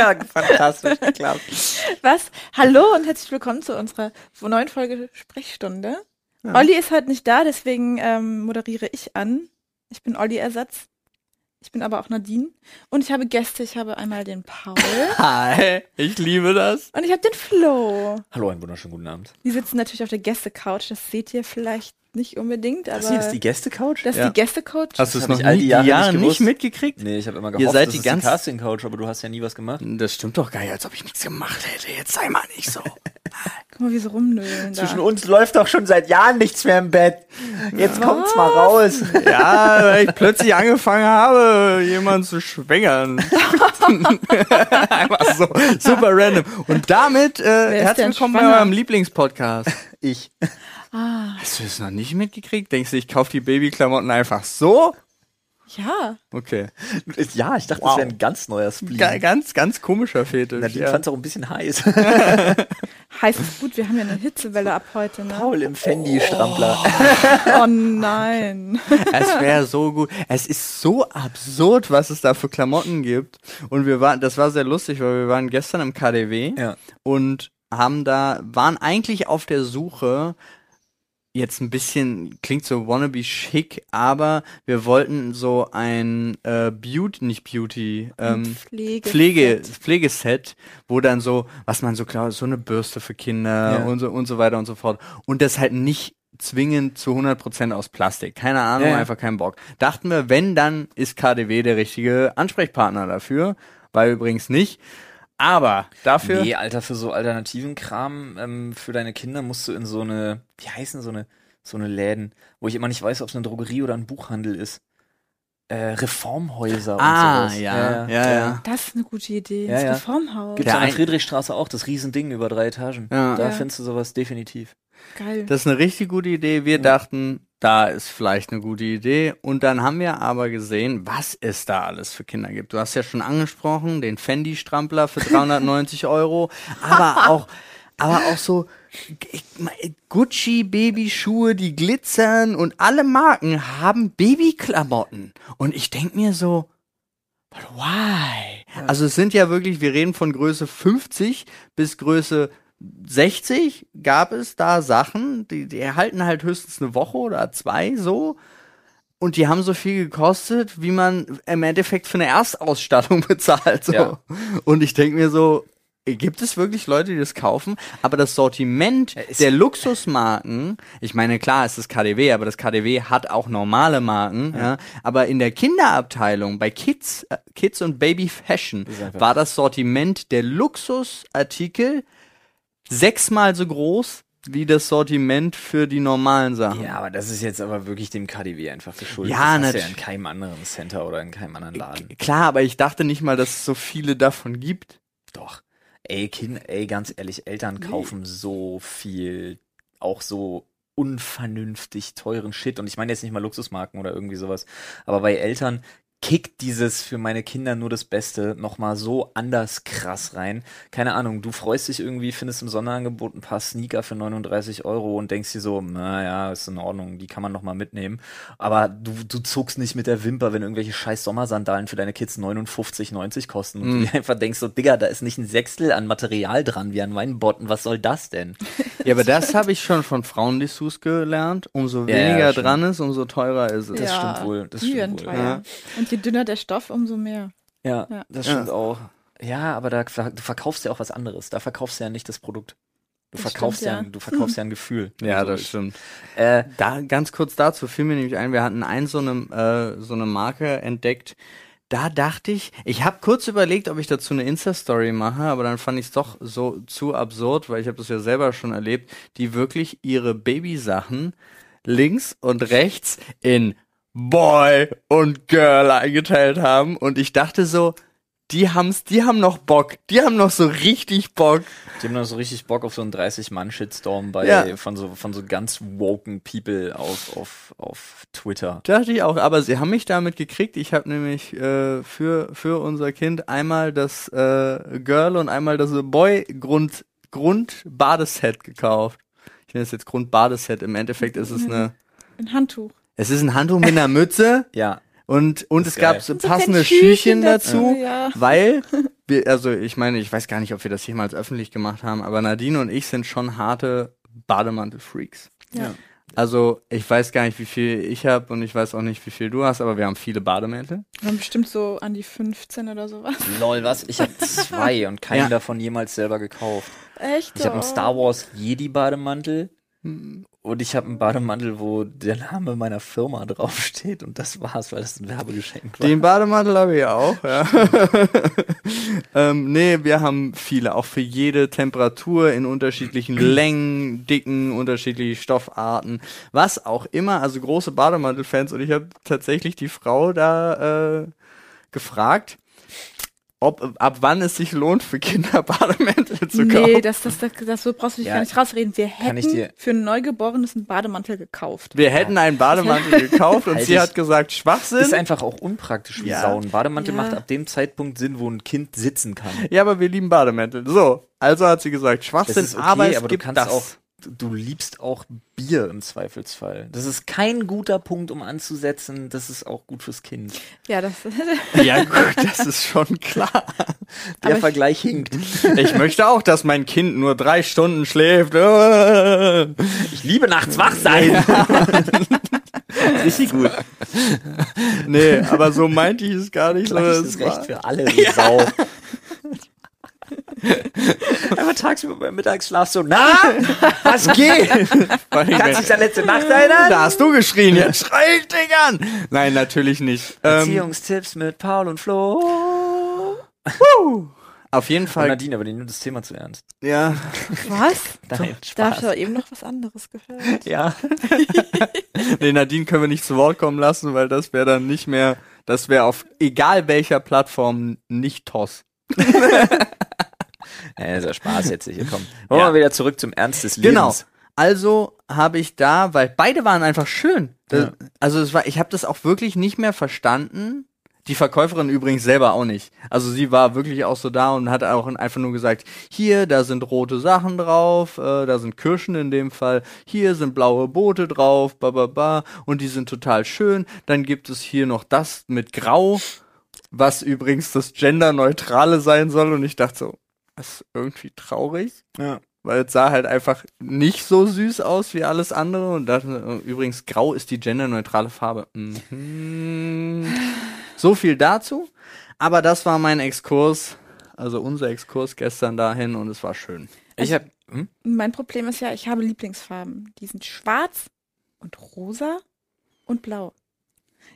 wieder fantastisch geklappt. Was? Hallo und herzlich willkommen zu unserer neuen Folge Sprechstunde. Ja. Olli ist heute nicht da, deswegen ähm, moderiere ich an. Ich bin Olli-Ersatz. Ich bin aber auch Nadine. Und ich habe Gäste. Ich habe einmal den Paul Hi, ich liebe das. und ich habe den Flo. Hallo, einen wunderschönen guten Abend. Die sitzen natürlich auf der Gäste-Couch. Das seht ihr vielleicht nicht unbedingt, aber Das hier ist die Gäste-Couch? das ist Ja. die Gäste-Couch. Hast du Das es noch ich all nie, die Jahre Jahre, nicht nicht, mitgekriegt? Nee, ich habe immer Ihr gehofft, seid das die ist ganz- die Casting-Couch, aber du hast ja nie was gemacht. Das stimmt doch gar nicht, als ob ich nichts gemacht hätte. Jetzt sei mal nicht so. Guck mal, wie sie rumnöhlen da. Zwischen uns läuft doch schon seit Jahren nichts mehr im Bett. Jetzt kommt's mal raus. ja, weil ich plötzlich angefangen habe, jemanden zu schwängern. Einfach so, super random. Und damit äh, herzlich willkommen bei eurem Lieblingspodcast. Ich. Ah, Hast du es noch nicht mitgekriegt? Denkst du, ich kaufe die Babyklamotten einfach so? Ja. Okay. Ja, ich dachte, Wow. das wäre ein ganz neuer Spleen. Ga ganz, ganz komischer Fetisch. Nadine ja. fand's auch ein bisschen heiß. Heißt es gut, wir haben ja eine Hitzewelle ab heute, ne? Paul im Fendi-Strampler. Oh nein. Es wäre so gut. Es ist so absurd, was es da für Klamotten gibt. Und wir waren, das war sehr lustig, weil wir waren gestern im KDW Ja. und haben da, waren eigentlich auf der Suche, jetzt ein bisschen, klingt so wannabe schick, aber wir wollten so ein äh, Beauty, nicht Beauty, ähm, Pflege. Pflege, Pflegeset, wo dann so, was man so klar, so eine Bürste für Kinder Ja. und so und so weiter und so fort. Und das halt nicht zwingend zu 100% aus Plastik. Keine Ahnung, Ja. einfach kein Bock. Dachten wir, wenn, dann ist KDW der richtige Ansprechpartner dafür. War übrigens nicht. Aber dafür, Nee, Alter, für so alternativen Kram ähm, für deine Kinder musst du in so eine, wie heißen so eine, so eine Läden, wo ich immer nicht weiß, ob es eine Drogerie oder ein Buchhandel ist. Äh, Reformhäuser Ah, und sowas. ja, ja, ja. Das ist eine gute Idee. Ja, das ja. Reformhaus. Gibt's Der an der Friedrichstraße auch, das Riesending über drei Etagen. Ja. Da Ja. findest du sowas definitiv. Geil. Das ist eine richtig gute Idee. Wir Ja. dachten, da ist vielleicht eine gute Idee. Und dann haben wir aber gesehen, was es da alles für Kinder gibt. Du hast ja schon angesprochen, den Fendi-Strampler für 390 Euro, aber auch, aber auch so ich mein, Gucci Babyschuhe, die glitzern und alle Marken haben Babyklamotten. Und ich denk mir so, but why? Also es sind ja wirklich, wir reden von Größe 50 bis Größe 60 gab es da Sachen, die, die halten halt höchstens eine Woche oder zwei so. Und die haben so viel gekostet, wie man im Endeffekt für eine Erstausstattung bezahlt. So. Ja. Und ich denke mir so, gibt es wirklich Leute, die das kaufen? Aber das Sortiment Ja, ist- der Luxusmarken, ich meine, klar, es ist KDW, aber das KDW hat auch normale Marken, ja. Aber in der Kinderabteilung, bei Kids, äh, Kids und Baby Fashion, war das Sortiment der Luxusartikel sechsmal so groß wie das Sortiment für die normalen Sachen. Ja, aber das ist jetzt aber wirklich dem KDW einfach geschuldet. Ja, das hast du nat- ja in keinem anderen Center oder in keinem anderen Laden. Klar, aber ich dachte nicht mal, dass es so viele davon gibt. Doch. Ey, Kind, ey, ganz ehrlich, Eltern kaufen so viel, auch so unvernünftig teuren Shit. Und ich meine jetzt nicht mal Luxusmarken oder irgendwie sowas. Aber bei Eltern kickt dieses für meine Kinder nur das Beste nochmal so anders krass rein. Keine Ahnung, du freust dich irgendwie, findest im Sonderangebot ein paar Sneaker für 39 Euro und denkst dir so, naja, ist in Ordnung, die kann man nochmal mitnehmen. Aber du, du zuckst nicht mit der Wimper, wenn irgendwelche scheiß Sommersandalen für deine Kids 59,90 kosten und du dir einfach denkst so, Digga, da ist nicht ein Sechstel an Material dran wie an meinen Botten, was soll das denn? Ja, aber das habe ich schon von Frauendessous gelernt. Umso Ja, weniger stimmt. dran ist, umso teurer ist es. Das stimmt wohl, das stimmt wohl. teuer. Ja. Und je dünner der Stoff, umso mehr. Ja, Ja. das Ja. stimmt auch. Ja, aber da du verkaufst ja auch was anderes. Da verkaufst du ja nicht das Produkt. Du Das verkaufst stimmt, ja, ja. du verkaufst ja ein Gefühl. Ja, So das ist- stimmt. Äh, Da ganz kurz dazu fiel mir nämlich ein, wir hatten ein so eine äh, so eine Marke entdeckt. Da dachte ich, ich habe kurz überlegt, ob ich dazu eine Insta-Story mache, aber dann fand ich es doch so zu absurd, weil ich habe das ja selber schon erlebt, die wirklich ihre Babysachen links und rechts in Boy und Girl eingeteilt haben und ich dachte so, die haben's, die haben noch Bock, die haben noch so richtig Bock. die haben noch so richtig Bock auf so einen 30-Mann-Shitstorm bei Ja. von so von so ganz woken People auf auf auf Twitter. Dachte ich auch, aber sie haben mich damit gekriegt. Ich habe nämlich äh, für für unser Kind einmal das äh, Girl und einmal das Boy Grund Grund Badeset gekauft. Ich nenne es jetzt Grund Badeset. Im Endeffekt ist es eine Ein Handtuch. Es ist ein Handtuch mit einer Mütze Ja, Und, und es geil. gab so passende Schüchen dazu, ja. weil, wir, also ich meine, ich weiß gar nicht, ob wir das jemals öffentlich gemacht haben, aber Nadine und ich sind schon harte Bademantel-Freaks. Ja. Also ich weiß gar nicht, wie viel ich habe und ich weiß auch nicht, wie viel du hast, aber wir haben viele Bademäntel. Wir haben bestimmt so an die 15 oder sowas. Lol, was? Ich habe zwei und keinen Ja. davon jemals selber gekauft. Echt? Ich habe einen. Star Wars Jedi Bademantel und ich habe einen Bademantel, wo der Name meiner Firma draufsteht und das war's, weil das ein Werbegeschenk war. Den Bademantel habe ich auch, ja. ähm, nee, wir haben viele, auch für jede Temperatur in unterschiedlichen Längen, Dicken, unterschiedliche Stoffarten, was auch immer, also große Bademantelfans und ich habe tatsächlich die Frau da äh, gefragt, ob ab wann es sich lohnt, für Kinder Bademäntel zu kaufen. Nee, das, das, das, das, so brauchst du dich Ja, gar nicht rausreden. Wir hätten dir- für ein Neugeborenes einen Bademantel gekauft. Wir hätten einen Bademantel gekauft und Halt sie hat gesagt, Schwachsinn. ist einfach auch unpraktisch wie Ja. Sau. Ein Bademantel Ja. macht ab dem Zeitpunkt Sinn, wo ein Kind sitzen kann. Ja, aber wir lieben Bademäntel. So, also hat sie gesagt, Das Schwachsinn, ist okay, aber es aber du gibt kannst das. auch, du liebst auch Bier im Zweifelsfall. Das ist kein guter Punkt, um anzusetzen. Das ist auch gut fürs Kind. Ja, das. Ja gut, das ist schon klar. Der Aber ich- Vergleich hinkt. Ich möchte auch, dass mein Kind nur drei Stunden schläft. Ich liebe nachts wach sein. Richtig gut. Nee, aber so meinte ich es gar nicht. sondern Gleiches es war- Recht für alle, du Sau. Einfach tagsüber beim Mittagsschlaf so, na, was geht? Kannst du dich an letzte Nacht erinnern? Da hast du geschrien, jetzt schrei ich dich an. Nein, natürlich nicht. Ähm, Erziehungstipps mit Paul und Flo. auf jeden Und Fall, Nadine, aber die nimmt das Thema zu ernst. ja. Was? Nein, Da hab ich Spaß. doch eben noch was anderes gehört. Ja. Nee, Nadine können wir nicht zu Wort kommen lassen, weil das wäre dann nicht mehr, das wäre auf egal welcher Plattform nicht Toss. Ja, ist ja Spaß jetzt hier, komm. Wollen Ja. wir wieder zurück zum Ernst des Lebens. Genau. Also habe ich da, weil beide waren einfach schön. Das, Ja. Also es war, ich habe das auch wirklich nicht mehr verstanden. Die Verkäuferin übrigens selber auch nicht. Also sie war wirklich auch so da und hat auch einfach nur gesagt, hier, da sind rote Sachen drauf, äh, da sind Kirschen in dem Fall, hier sind blaue Boote drauf, ba ba ba, und die sind total schön. Dann gibt es hier noch das mit Grau, was übrigens das Genderneutrale sein soll. Und ich dachte so, das ist irgendwie traurig Ja. weil es sah halt einfach nicht so süß aus wie alles andere. Und dachte, äh, übrigens, grau ist die genderneutrale Farbe. Mhm. So viel dazu. Aber das war mein Exkurs, also unser Exkurs gestern dahin und es war schön. Ich hab, hm? Mein Problem ist ja, ich habe Lieblingsfarben. Die sind schwarz und rosa und blau.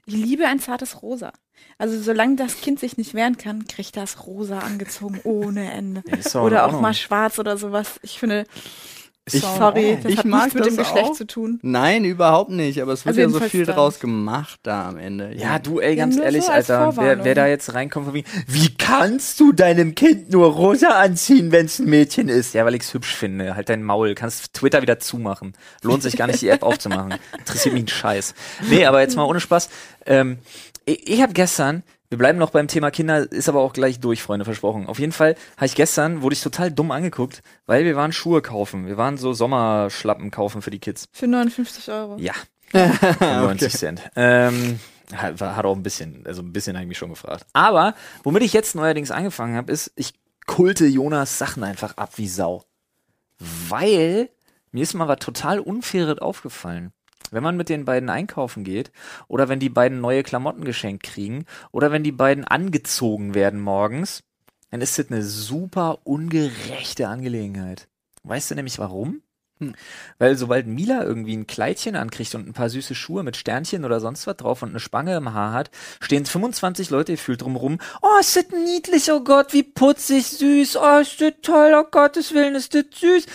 Ich liebe ein zartes Rosa. Also solange das Kind sich nicht wehren kann, kriegt das rosa angezogen ohne Ende. Ja, Oder auch mal schwarz oder sowas. Ich finde, Ich- sorry, das Ich hat mag nichts mit dem Geschlecht auch. zu tun. Nein, überhaupt nicht. Aber es wird Also ja so viel draus gemacht da am Ende. Ja, du, ey, ganz so ehrlich, als Alter, wer, wer da jetzt reinkommt von wegen, wie kannst du deinem Kind nur rosa anziehen, wenn es ein Mädchen ist? Ja, weil ich's hübsch finde. Halt dein Maul. Kannst Twitter wieder zumachen. Lohnt sich gar nicht, die App aufzumachen. Interessiert mich ein Scheiß. Nee, aber jetzt mal ohne Spaß. Ähm, ich ich habe gestern, wir bleiben noch beim Thema Kinder, ist aber auch gleich durch, Freunde, versprochen. Auf jeden Fall habe ich gestern, wurde ich total dumm angeguckt, weil wir waren Schuhe kaufen. Wir waren so Sommerschlappen kaufen für die Kids. Für 59 Euro. Ja. 95 Cent. Ähm, hat, hat auch ein bisschen, also ein bisschen habe ich mich schon gefragt. Aber, womit ich jetzt neuerdings angefangen habe, ist, ich kulte Jonas Sachen einfach ab wie Sau. Weil mir ist mal was total Unfaires aufgefallen. Wenn man mit den beiden einkaufen geht oder wenn die beiden neue Klamotten geschenkt kriegen oder wenn die beiden angezogen werden morgens, dann ist das eine super ungerechte Angelegenheit. Weißt du nämlich warum? Weil sobald Mila irgendwie ein Kleidchen ankriegt und ein paar süße Schuhe mit Sternchen oder sonst was drauf und eine Spange im Haar hat, stehen 25 Leute gefühlt drumrum. Oh, ist das niedlich, oh Gott, wie putzig, süß, oh, ist das toll, oh Gottes Willen, ist das süß.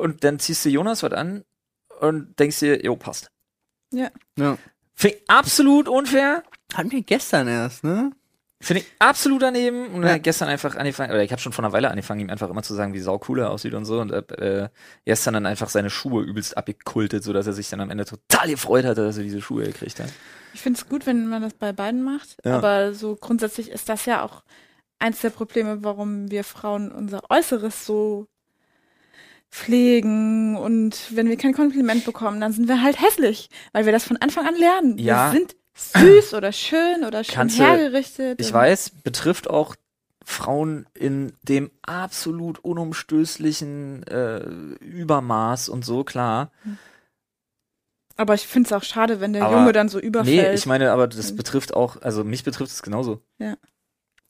Und dann ziehst du Jonas was an und denkst dir, jo, passt. Ja. Finde ich absolut unfair. Hatten wir gestern erst, ne? Finde ich absolut daneben. Und Ja. er hat gestern einfach angefangen, oder ich habe schon vor einer Weile angefangen, ihm einfach immer zu sagen, wie sau cool er aussieht und so. Und äh, gestern dann einfach seine Schuhe übelst abgekultet, sodass er sich dann am Ende total gefreut hatte, dass er diese Schuhe gekriegt hat. Ich finde es gut, wenn man das bei beiden macht. Ja. Aber so grundsätzlich ist das ja auch eins der Probleme, warum wir Frauen unser Äußeres so pflegen und wenn wir kein Kompliment bekommen, dann sind wir halt hässlich, weil wir das von Anfang an lernen. Ja. Wir sind süß oder schön oder schön Kannst hergerichtet. Ich weiß, betrifft auch Frauen in dem absolut unumstößlichen äh, Übermaß und so, klar. Aber ich finde es auch schade, wenn der Aber- Junge dann so überfällt. Nee, ich meine, aber das betrifft auch, also mich betrifft es genauso. Ja.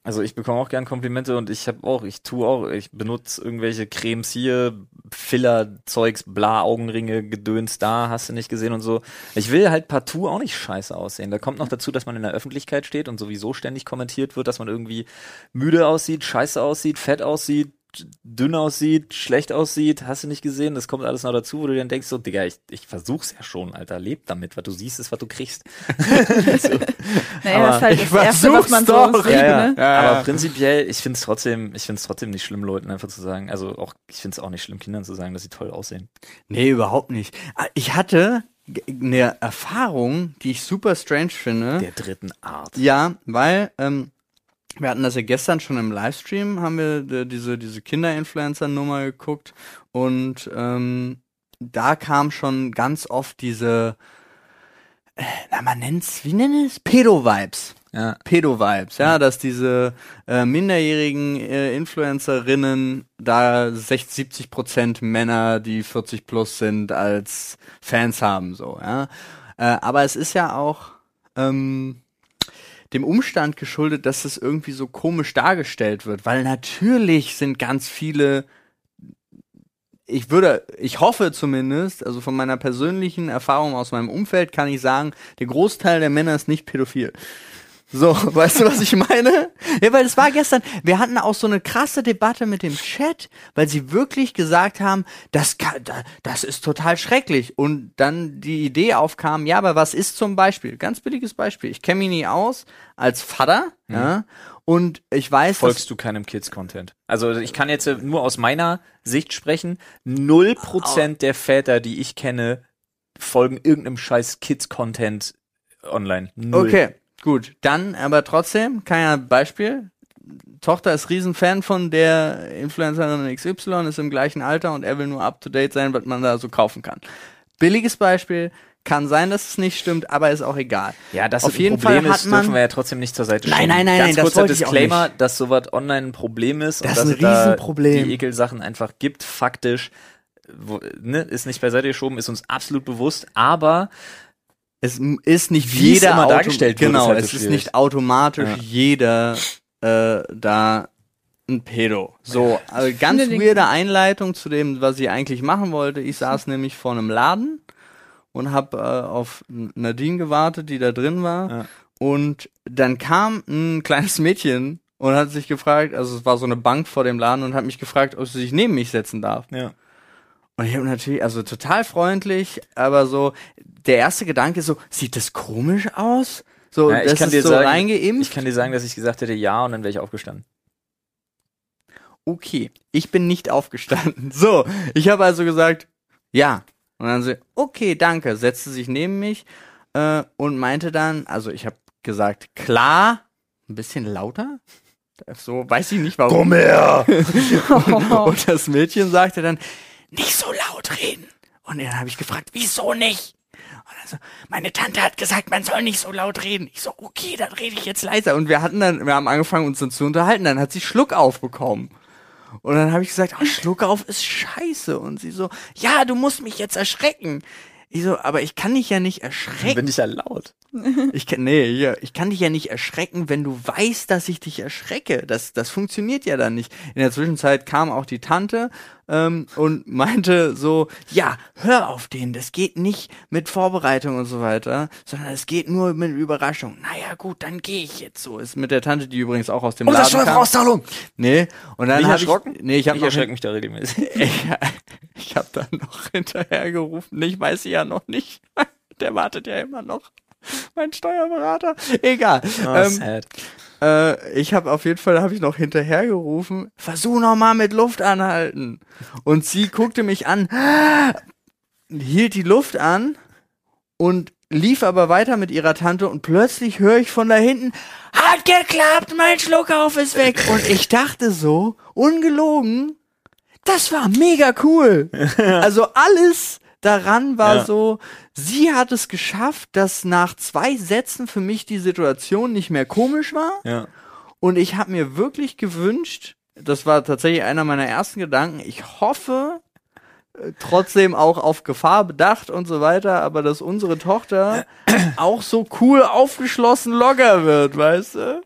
Also ich bekomme auch gern Komplimente und ich habe auch, ich tue auch, ich benutze irgendwelche Cremes hier, Filler, Zeugs, bla, Augenringe, Gedöns da, hast du nicht gesehen und so. Ich will halt partout auch nicht scheiße aussehen. Da kommt noch dazu, dass man in der Öffentlichkeit steht und sowieso ständig kommentiert wird, dass man irgendwie müde aussieht, scheiße aussieht, fett aussieht, dünn aussieht, schlecht aussieht, hast du nicht gesehen? Das kommt alles noch dazu, wo du dann denkst so, Digga, ich, ich versuch's ja schon, Alter, leb damit, was du siehst, ist, was du kriegst. so. naja, aber das ist halt ich das Erste, was man so doch. sieht, Ja, ja. ne? Ja, Aber prinzipiell, ich finde es trotzdem, ich finde es trotzdem nicht schlimm, Leuten einfach zu sagen. Also auch, ich finde es auch nicht schlimm, Kindern zu sagen, dass sie toll aussehen. Nee, überhaupt nicht. Ah, Ich hatte eine Erfahrung, die ich super strange finde. Der dritten Art. Ja, weil ähm, wir hatten das ja gestern schon im Livestream, haben wir äh, diese, diese Kinder-Influencer-Nummer geguckt und ähm, da kam schon ganz oft diese, äh, na man nennt's, wie nennt es? Pedo-Vibes. Ja. Pedo-Vibes, ja, dass diese äh, minderjährigen äh, Influencerinnen da 60, 70 Prozent Männer, die 40 plus sind, als Fans haben, so, ja. Äh, aber es ist ja auch ähm, dem Umstand geschuldet, dass es irgendwie so komisch dargestellt wird, weil natürlich sind ganz viele ich würde, ich hoffe zumindest, also von meiner persönlichen Erfahrung aus meinem Umfeld kann ich sagen, der Großteil der Männer ist nicht pädophil. So, weißt du, was ich meine? Ja, weil es war gestern, wir hatten auch so eine krasse Debatte mit dem Chat, weil sie wirklich gesagt haben, das, kann, da- das ist total schrecklich. Und dann die Idee aufkam, ja, aber was ist zum Beispiel? Ganz billiges Beispiel. Ich kenne mich nie aus als Vater, ja, und ich weiß, Folgst du keinem Kids-Content? Also ich kann jetzt nur aus meiner Sicht sprechen. Null Prozent der Väter, die ich kenne, folgen irgendeinem scheiß Kids-Content online. Null. Okay, gut. Dann aber trotzdem, kein Beispiel. Tochter ist Riesenfan von der Influencerin XY, ist im gleichen Alter und er will nur up to date sein, was man da so kaufen kann. Billiges Beispiel, kann sein, dass es nicht stimmt, aber ist auch egal. Ja, das Auf jeden Problem Fall hat ist, man- dürfen wir ja trotzdem nicht zur Seite Nein, schieben. nein, nein, Ganz nein, das kurzer auch Disclaimer, dass sowas online ein Problem ist Das und ist dass ein es da Riesenproblem. die Ekelsachen einfach gibt, faktisch, wo, ne, ist nicht beiseite geschoben, ist uns absolut bewusst, aber Es m- ist nicht Wie es jeder immer Auto- dargestellt wird, genau, ist halt so es ist schwierig. nicht automatisch Ja. jeder äh, da ein Pedo. So, also ganz weirde Einleitung zu dem, was ich eigentlich machen wollte. Ich saß nämlich vor einem Laden und habe äh, auf Nadine gewartet, die da drin war. Ja. Und dann kam ein kleines Mädchen und hat sich gefragt, also es war so eine Bank vor dem Laden und hat mich gefragt, ob sie sich neben mich setzen darf. ja. Und ich habe natürlich, also total freundlich, aber so, der erste Gedanke ist so, sieht das komisch aus? So, Ja, ich das kann ist dir so sagen- reingeimpft. Ich kann dir sagen, dass ich gesagt hätte, ja, und dann wäre ich aufgestanden. okay, ich bin nicht aufgestanden. So, ich habe also gesagt, ja. Und dann so, okay, danke, setzte sich neben mich äh, und meinte dann, also ich habe gesagt, klar, ein bisschen lauter. So, weiß ich nicht warum. Komm her! Und das Mädchen sagte dann, nicht so laut reden. Und dann habe ich gefragt, wieso nicht? Und dann so, meine Tante hat gesagt, man soll nicht so laut reden. Ich so, okay, dann rede ich jetzt leiser. Und wir hatten dann, wir haben angefangen, uns dann zu unterhalten. Dann hat sie Schluck aufbekommen. Und dann habe ich gesagt, oh, Schluck auf ist scheiße. Und sie so, ja, du musst mich jetzt erschrecken. Ich so, aber ich kann dich ja nicht Dann erschrecken. bin ich ja laut. Ich kann, nee, hier, ich kann dich ja nicht erschrecken, wenn du weißt, dass ich dich erschrecke. Das, das funktioniert ja dann nicht. In der Zwischenzeit kam auch die Tante ähm, und meinte so, ja, hör auf den, das geht nicht mit Vorbereitung und so weiter, sondern es geht nur mit Überraschung. Naja, gut, dann gehe ich jetzt so. Ist mit der Tante, die übrigens auch aus dem Laden kam. Steuervorauszahlung! Nee, und dann Nicht hab ich, erschrocken? nee, ich habe Ich noch erschrecke mich da regelmäßig. ich, ich habe dann noch hinterhergerufen. Ich weiß sie ja noch nicht. Der wartet ja immer noch. Mein Steuerberater. Egal. Oh, ähm, äh, ich habe auf jeden Fall habe ich noch hinterhergerufen. Versuch noch mal mit Luft anhalten. Und sie guckte mich an, hielt die Luft an und lief aber weiter mit ihrer Tante und plötzlich höre ich von da hinten, hat geklappt, mein Schluckauf ist weg. Und ich dachte so, ungelogen, das war mega cool. Also alles daran war Ja. so, sie hat es geschafft, dass nach zwei Sätzen für mich die Situation nicht mehr komisch war. Ja. Und ich habe mir wirklich gewünscht, das war tatsächlich einer meiner ersten Gedanken, ich hoffe, äh, trotzdem auch auf Gefahr bedacht und so weiter, aber dass unsere Tochter auch so cool aufgeschlossen locker wird, weißt du?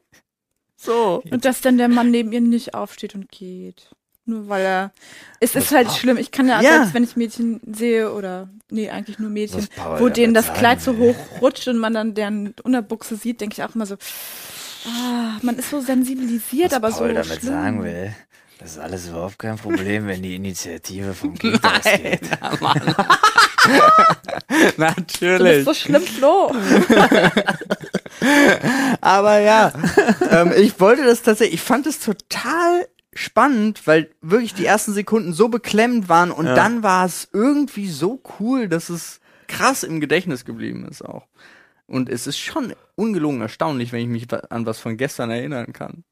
So. Und dass dann der Mann neben ihr nicht aufsteht und geht. Nur weil er. Es ist halt schlimm. Ich kann ja, Ja. selbst wenn ich Mädchen sehe oder. Nee, eigentlich nur Mädchen, wo denen das Kleid so hoch rutscht und man dann deren Unterbuchse sieht, denke ich auch immer so. Ah, man ist so sensibilisiert, Was aber Paul so. damit schlimm. sagen will, das ist alles überhaupt kein Problem, wenn die Initiative vom Kind ausgeht. Du Natürlich. bist so schlimm, Flo. Aber ja, ähm, ich wollte das tatsächlich, ich fand es total spannend, weil wirklich die ersten Sekunden so beklemmend waren und Ja. dann war es irgendwie so cool, dass es krass im Gedächtnis geblieben ist auch. Und es ist schon ungelogen erstaunlich, wenn ich mich an was von gestern erinnern kann.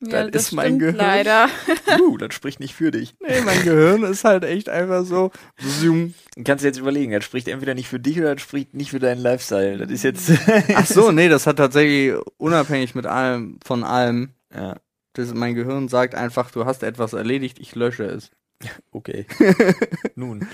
Ja, Das das ist mein Gehirn. leider. Uh, das spricht nicht für dich. Nee, mein Gehirn ist halt echt einfach so. zoom. Du kannst jetzt überlegen, das spricht entweder nicht für dich oder das spricht nicht für deinen Lifestyle. Das ist jetzt. Ach so, nee, das hat tatsächlich unabhängig mit allem, von allem. ja, Das, mein Gehirn sagt einfach, du hast etwas erledigt, ich lösche es. okay. Nun.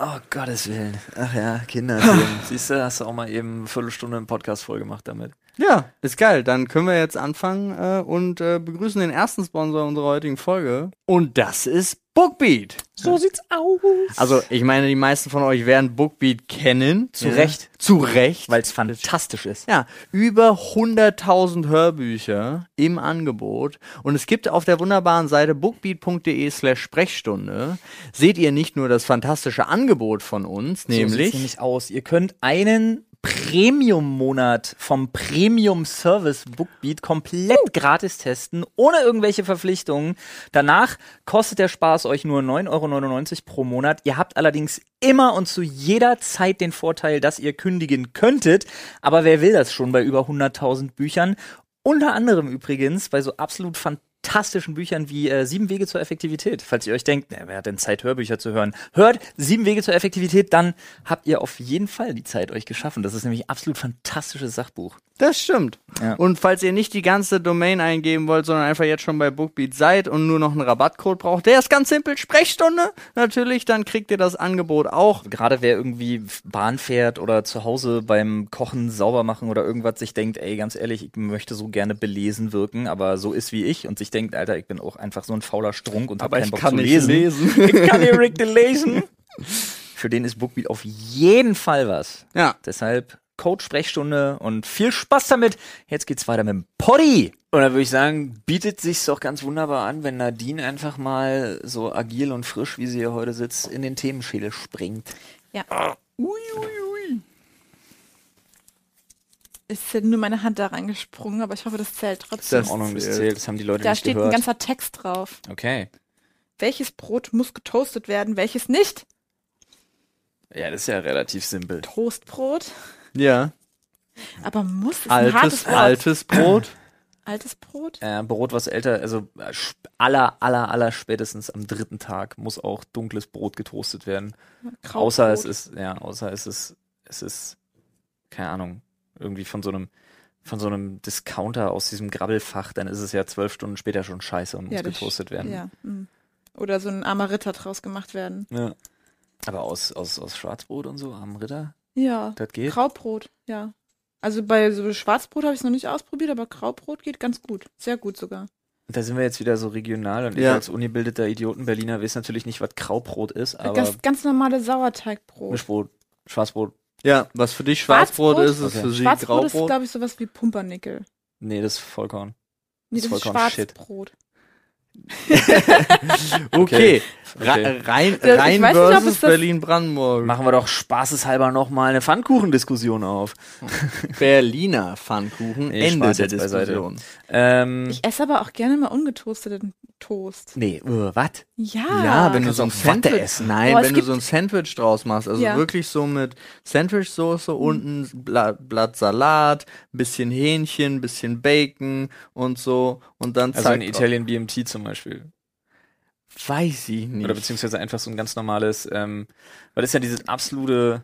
Oh Gottes Willen. Ach ja, Kinderthemen. Siehst du, hast du auch mal eben eine Viertelstunde im Podcast voll gemacht damit. Ja, ist geil. Dann können wir jetzt anfangen äh, und äh, begrüßen den ersten Sponsor unserer heutigen Folge. Und das ist Bookbeat. So sieht's aus. Also, ich meine, die meisten von euch werden Bookbeat kennen. Zu Ja. Recht. Zu Recht. Weil es fantastisch ist. ja, über 100.000 Hörbücher im Angebot. Und es gibt auf der wunderbaren Seite bookbeat.de slash Sprechstunde, seht ihr nicht nur das fantastische Angebot von uns, So sieht's nämlich, nämlich aus. Ihr könnt einen Premium-Monat vom Premium-Service Bookbeat komplett gratis testen, ohne irgendwelche Verpflichtungen. Danach kostet der Spaß euch nur 9,99 Euro pro Monat. Ihr habt allerdings immer und zu jeder Zeit den Vorteil, dass ihr kündigen könntet. Aber wer will das schon bei über 100.000 Büchern? Unter anderem übrigens bei so absolut fantastischen Büchern wie äh, Sieben Wege zur Effektivität. Falls ihr euch denkt, na, wer hat denn Zeit, Hörbücher zu hören? Hört Sieben Wege zur Effektivität, dann habt ihr auf jeden Fall die Zeit euch geschaffen. Das ist nämlich ein absolut fantastisches Sachbuch. Das stimmt. Ja. Und falls ihr nicht die ganze Domain eingeben wollt, sondern einfach jetzt schon bei Bookbeat seid und nur noch einen Rabattcode braucht, der ist ganz simpel, Sprechstunde natürlich, dann kriegt ihr das Angebot auch. Gerade wer irgendwie Bahn fährt oder zu Hause beim Kochen sauber machen oder irgendwas sich denkt, ey, ganz ehrlich, ich möchte so gerne belesen wirken, aber so ist wie ich und sich denkt, Alter, ich bin auch einfach so ein fauler Strunk und hab keinen Bock zu lesen. Ich kann hier richtig lesen. Für den ist Bookbeat auf jeden Fall was. Ja. Deshalb Code Sprechstunde und viel Spaß damit. Jetzt geht's weiter mit dem Poddy. Und da würde ich sagen, bietet sich's doch ganz wunderbar an, wenn Nadine einfach mal so agil und frisch, wie sie hier heute sitzt, in den Themenschädel springt. Ja. Ist ja nur meine Hand da reingesprungen, aber ich hoffe, das zählt trotzdem. Das In Ordnung, das zählt. das haben die Leute da nicht steht ein gehört. ganzer Text drauf. okay. Welches Brot muss getoastet werden, welches nicht? Ja, das ist ja relativ simpel. Toastbrot. Ja. Aber muss ist ein hartes Altes, Wort. altes Brot. Altes Brot? Äh, Brot, was älter, also äh, aller, aller, aller spätestens am dritten Tag muss auch dunkles Brot getoastet werden. Außer es ist, ja, außer es ist, es ist, keine Ahnung, irgendwie von so einem, von so einem Discounter aus diesem Grabbelfach, dann ist es ja zwölf Stunden später schon scheiße und muss Ja, das- getoastet werden. Ja. mm. Oder so ein armer Ritter draus gemacht werden. Ja. Aber aus, aus, aus Schwarzbrot und so, am Ritter, Ja. das geht. Graubrot, ja. Also bei so Schwarzbrot habe ich es noch nicht ausprobiert, aber Graubrot geht ganz gut. Sehr gut sogar. Da sind wir jetzt wieder so regional und ich Ja. als unibildeter Idioten-Berliner weiß natürlich nicht, was Graubrot ist, aber ganz, ganz normale Sauerteigbrot. Mischbrot, Schwarzbrot, Ja, was für dich Schwarzbrot, Schwarzbrot? ist, ist Okay. für sie Schwarzbrot ist, Graubrot. glaube ich, sowas wie Pumpernickel. nee, das ist Vollkorn. Nee, Das das ist ist. Schwarzbrot. Okay, Ra Okay. rein, Ich weiß rein nicht, versus Berlin-Brandenburg. Machen wir doch spaßeshalber nochmal eine Pfannkuchendiskussion auf. Berliner Pfannkuchen, Nee, Ende der. Diskussion. Ähm, Ich esse aber auch gerne mal ungetoasteten Toast. nee, uh, was? Ja. Ja, wenn du so ein Sandwich, essen. nein, Boah, wenn du so ein Sandwich draus machst, also Ja. wirklich so mit Sandwichsoße, unten Blatt, Blatt Salat, bisschen Hähnchen, bisschen Bacon und so und dann Also in Italien BMT zum Beispiel. Weiß ich nicht. Oder beziehungsweise einfach so ein ganz normales, ähm, weil das ist ja dieses absolute,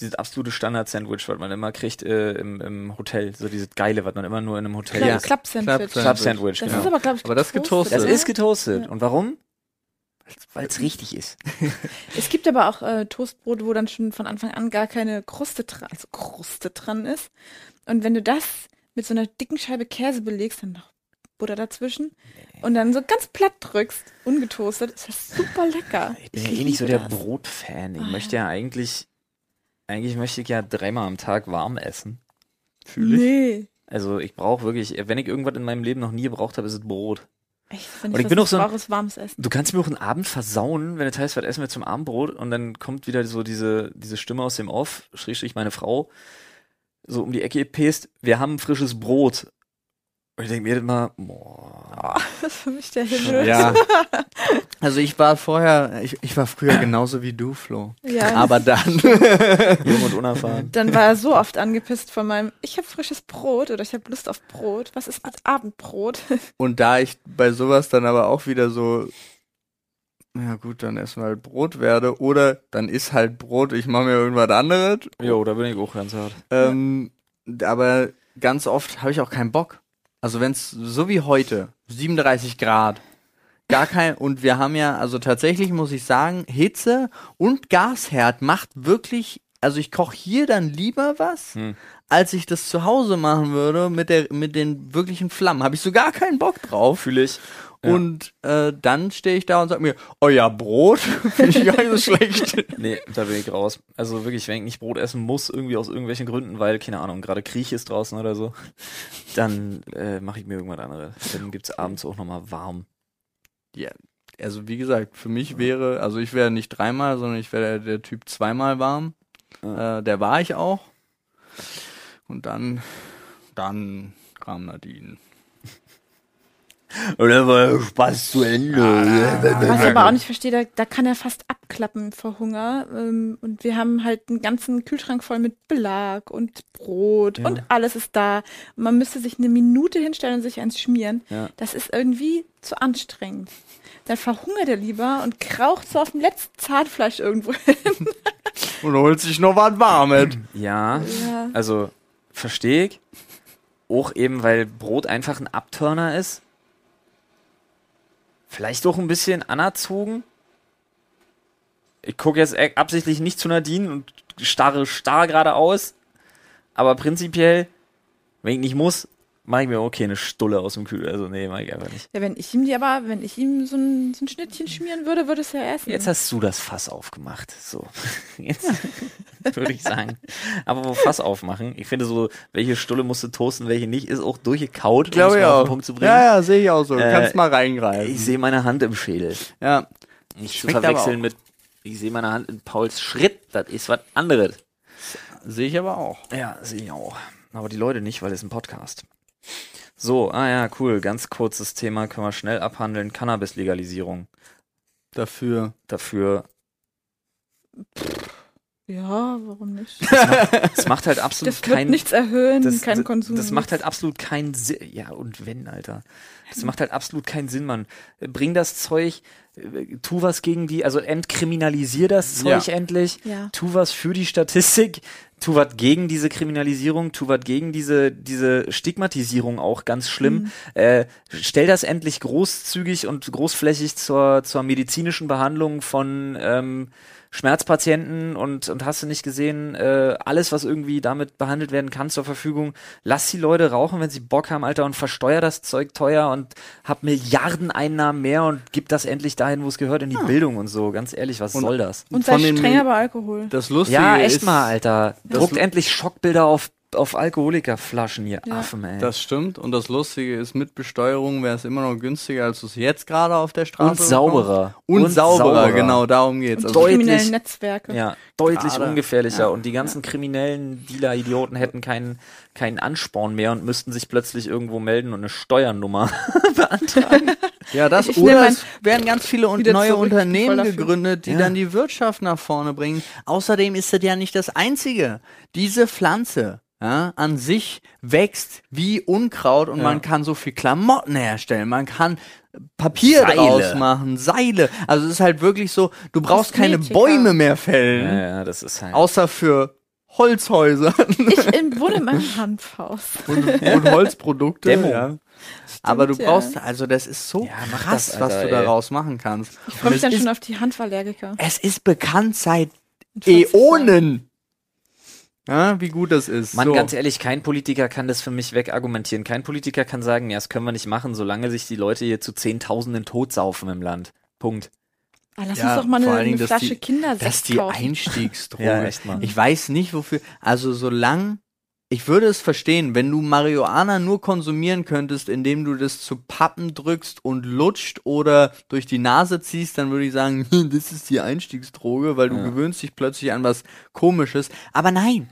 dieses absolute Standard-Sandwich, was man immer kriegt äh, im, im Hotel. So dieses geile, was man immer nur in einem Hotel Club, isst. Club Sandwich. Club Club-Sandwich, Das genau. ist aber, glaube ich, Aber das getoastet. das ist getoastet. Ja. Und warum? Weil es richtig ist. Es gibt aber auch äh, Toastbrot, wo dann schon von Anfang an gar keine Kruste dran, also Kruste dran ist. Und wenn du das mit so einer dicken Scheibe Käse belegst, dann noch Butter dazwischen und dann so ganz platt drückst, ungetoastet, ist das super lecker. Ich bin ja eh nicht so der das. Brotfan. Ich Ah, möchte ja eigentlich, eigentlich möchte ich ja dreimal am Tag warm essen. Fühle ich. Nee. Also ich brauche wirklich, wenn ich irgendwas in meinem Leben noch nie gebraucht habe, ist es Brot. Echt, wenn Und ich bin auch so ein- ist warmes Essen. Du kannst mir auch einen Abend versauen, wenn du heißt, was essen wir zum Abendbrot und dann kommt wieder so diese, diese Stimme aus dem Off, schrägstrich meine Frau, so um die Ecke gepest, wir haben frisches Brot. Und ich denke mir immer, boah, Das ist für mich der Himmel. Ja. Also ich war vorher, ich, ich war früher genauso wie du, Flo. Ja. Aber dann, jung und unerfahren. Dann war er so oft angepisst von meinem, ich habe frisches Brot oder ich habe Lust auf Brot. Was ist mit Abendbrot? und da ich bei sowas dann aber auch wieder so, ja gut, dann essen wir halt Brot werde oder dann ist halt Brot, ich mache mir irgendwas anderes. Jo, da bin ich auch ganz hart. Ähm, aber ganz oft habe ich auch keinen Bock. Also wenn es so wie heute, 37 Grad, gar kein, und wir haben ja, also tatsächlich muss ich sagen, Hitze und Gasherd macht wirklich, also ich koche hier dann lieber was, Hm. als ich das zu Hause machen würde mit der, mit den wirklichen Flammen. Habe ich so gar keinen Bock drauf. Fühle ich. Ja. Und äh, dann stehe ich da und sage mir, ja, Brot, finde ich gar nicht so schlecht. Nee, da bin ich raus. Also wirklich, wenn ich nicht Brot essen muss, irgendwie aus irgendwelchen Gründen, weil, keine Ahnung, gerade Kriech ist draußen oder so, dann äh, mache ich mir irgendwas anderes. Dann gibt's abends auch nochmal warm. Ja, also wie gesagt, für mich wäre, also ich wäre nicht dreimal, sondern ich wäre der, der Typ zweimal warm. Ja. Äh, der war ich auch. Und dann, dann kam Nadine. Oder war Spaß zu Ende. Was ich aber auch nicht verstehe, da, da kann er fast abklappen vor Hunger. Ähm, und wir haben halt einen ganzen Kühlschrank voll mit Belag und Brot Ja. und alles ist da. Und man müsste sich eine Minute hinstellen und sich eins schmieren. Ja. Das ist irgendwie zu anstrengend. Dann verhungert er lieber und kraucht so auf dem letzten Zahnfleisch irgendwo hin. Und holt sich noch was Warmes. Ja, Ja. also verstehe ich. Auch eben, weil Brot einfach ein Abturner ist. Vielleicht auch ein bisschen anerzogen. Ich gucke jetzt e- absichtlich nicht zu Nadine und starre starr geradeaus. Aber prinzipiell, wenn ich nicht muss, mache ich mir okay eine Stulle aus dem Kühl. Also nee, mache ich einfach nicht. Ja, wenn ich ihm die aber, wenn ich ihm so ein, so ein Schnittchen schmieren würde, würde es ja essen. Jetzt hast du das Fass aufgemacht. So. Jetzt würde ich sagen. Aber wo Fass aufmachen? Ich finde so, welche Stulle musst du toasten, welche nicht, ist auch durchgekaut, um es Glaube ich mal auf auch. den Punkt zu bringen. Ja, ja, sehe ich auch so. Du Äh, kannst mal reingreifen. Ich sehe meine Hand im Schädel. ja, Nicht zu Schmeckt verwechseln auch. mit, ich sehe meine Hand in Pauls Schritt. Das ist was anderes. sehe ich aber auch. Ja, sehe ich auch. Aber die Leute nicht, weil es ein Podcast. So, ah ja, cool. Ganz kurzes Thema können wir schnell abhandeln. Cannabis-Legalisierung. Dafür. Dafür. ja, warum nicht? Es macht halt absolut Das wird keinen nichts erhöhen, das, kein das- Konsum. Das macht halt absolut keinen Sinn. Ja, und wenn, Alter. Das macht halt absolut keinen Sinn, Mann. Bring das Zeug, äh, tu was gegen die, also entkriminalisier das Zeug Ja. endlich. Ja. Tu was für die Statistik, tu was gegen diese Kriminalisierung, tu was gegen diese, diese Stigmatisierung auch ganz schlimm. Äh, stell das endlich großzügig und großflächig zur, zur medizinischen Behandlung von ähm, Schmerzpatienten und, und hast du nicht gesehen, äh, alles, was irgendwie damit behandelt werden kann, zur Verfügung. Lass die Leute rauchen, wenn sie Bock haben, Alter, und versteuer das Zeug teuer und hab Milliarden Einnahmen mehr und gib das endlich dahin, wo es gehört, in die Bildung und so. Ganz ehrlich, was Und- soll das? Und sei strenger bei Alkohol. Das Lustige Ja, echt ist, mal, Alter. Druckt endlich Schockbilder auf, auf Alkoholikerflaschen, ihr Ja. Affen, ey. Das stimmt. Und das Lustige ist, mit Besteuerung wäre es immer noch günstiger, als du es jetzt gerade auf der Straße und sauberer. Und, sauberer, genau, darum geht's. Und Also, deutlich- kriminellen Netzwerke. Ja, deutlich Gerade. ungefährlicher. Ja. Und die ganzen kriminellen Dealer-Idioten hätten keinen, keinen Ansporn mehr und müssten sich plötzlich irgendwo melden und eine Steuernummer beantragen. ja, das Ich- oder es werden ganz viele un wieder neue zurück, Unternehmen gegründet, die Ja. dann die Wirtschaft nach vorne bringen. Außerdem ist das ja nicht das Einzige. Diese Pflanze ja, an sich wächst wie Unkraut und Ja. man kann so viel Klamotten herstellen. Man kann Papier Seile. draus machen, Seile. Also es ist halt wirklich so, du brauchst keine. Bäume mehr fällen, Ja, ja, das ist halt. außer für Holzhäuser Ich in, wohne in meinem Handhaus. und, und Holzprodukte. Dämmung. Ja. Aber du ja. brauchst, also das ist so Ja, krass, das, was Alter, Genau. du ey. daraus machen kannst. Ich freue mich es dann ist- schon auf die Handverlergiker. Es ist bekannt seit In 40 Jahren. Äonen. Ja, wie gut das ist. Mann, so. ganz ehrlich, kein Politiker kann das für mich wegargumentieren. Kein Politiker kann sagen, ja, das können wir nicht machen, solange sich die Leute hier zu Zehntausenden totsaufen im Land. Punkt. Ah, lass Ja, uns doch mal eine, eine Flasche die- Kindersekt Das ist die kaufen. Einstiegsdroge. Ja, echt mal. Ich weiß nicht, wofür. Also, solange. Ich würde es verstehen, wenn du Marihuana nur konsumieren könntest, indem du das zu Pappen drückst und lutscht oder durch die Nase ziehst, dann würde ich sagen, das ist die Einstiegsdroge, weil du Ja. gewöhnst dich plötzlich an was Komisches. Aber nein,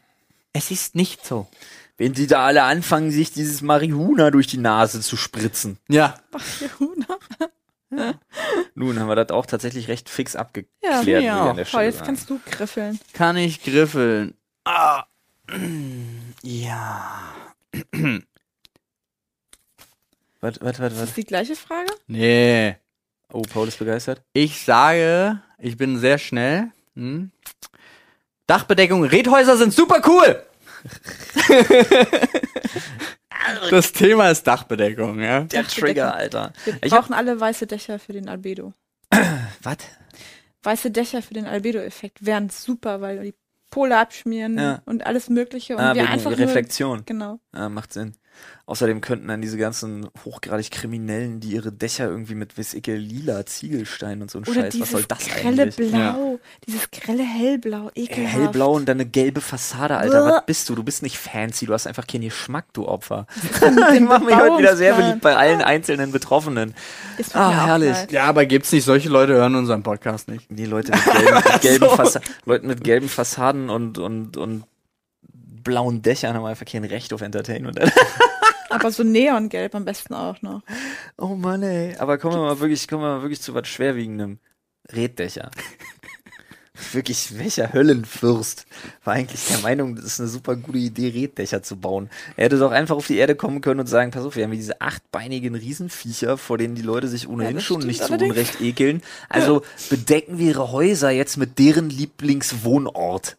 es ist nicht so. Wenn die da alle anfangen, sich dieses Marihuana durch die Nase zu spritzen. Ja, Nun haben wir das auch tatsächlich recht fix abgeklärt. Ja, Toll, Stelle jetzt kannst du griffeln. kann ich griffeln. Ah, ja. Was, was, was, Ist das die gleiche Frage? Nee. Oh, Paul ist begeistert. Ich sage, ich bin sehr schnell. Hm? Dachbedeckung, Redhäuser sind super cool. das Thema ist Dachbedeckung, ja. Der. Trigger, Alter. Wir Ich hab- brauchen alle weiße Dächer für den Albedo. Was? Weiße Dächer für den Albedo-Effekt wären super, weil die Pole abschmieren Ja. und alles Mögliche. Und Ah, wir einfach nur, Reflexion. Genau. Ah, macht Sinn. Außerdem könnten dann diese ganzen hochgradig Kriminellen, die ihre Dächer irgendwie mit Wissicke lila Ziegelsteinen und so ein Oder Scheiß, was soll das grelle eigentlich? Blau, dieses grelle Hellblau, Ey, ekelhaft. hellblau und dann eine gelbe Fassade, Alter. Was bist du? Du bist nicht fancy, du hast einfach keinen Geschmack, du Opfer. Ich dem mach mich heute wieder sehr beliebt bei allen einzelnen Betroffenen. Tut Ah, herrlich. Ja, aber gibt's nicht, solche Leute hören unseren Podcast nicht. Die Leute mit gelben, mit gelben, Fassa Leute mit gelben Fassaden und, und, und blauen Dächern haben einfach kein Recht auf Entertainment. Aber so neongelb am besten auch noch. Oh Mann, ey. Aber kommen wir mal wirklich, kommen wir mal wirklich zu was Schwerwiegendem. Reddächer. wirklich, welcher Höllenfürst war eigentlich der Meinung, das ist eine super gute Idee, Reddächer zu bauen? Er hätte doch einfach auf die Erde kommen können und sagen, pass auf, wir haben hier diese achtbeinigen Riesenviecher, vor denen die Leute sich ohnehin das schon nicht zu allerdings. Unrecht ekeln. Also bedecken wir ihre Häuser jetzt mit deren Lieblingswohnort.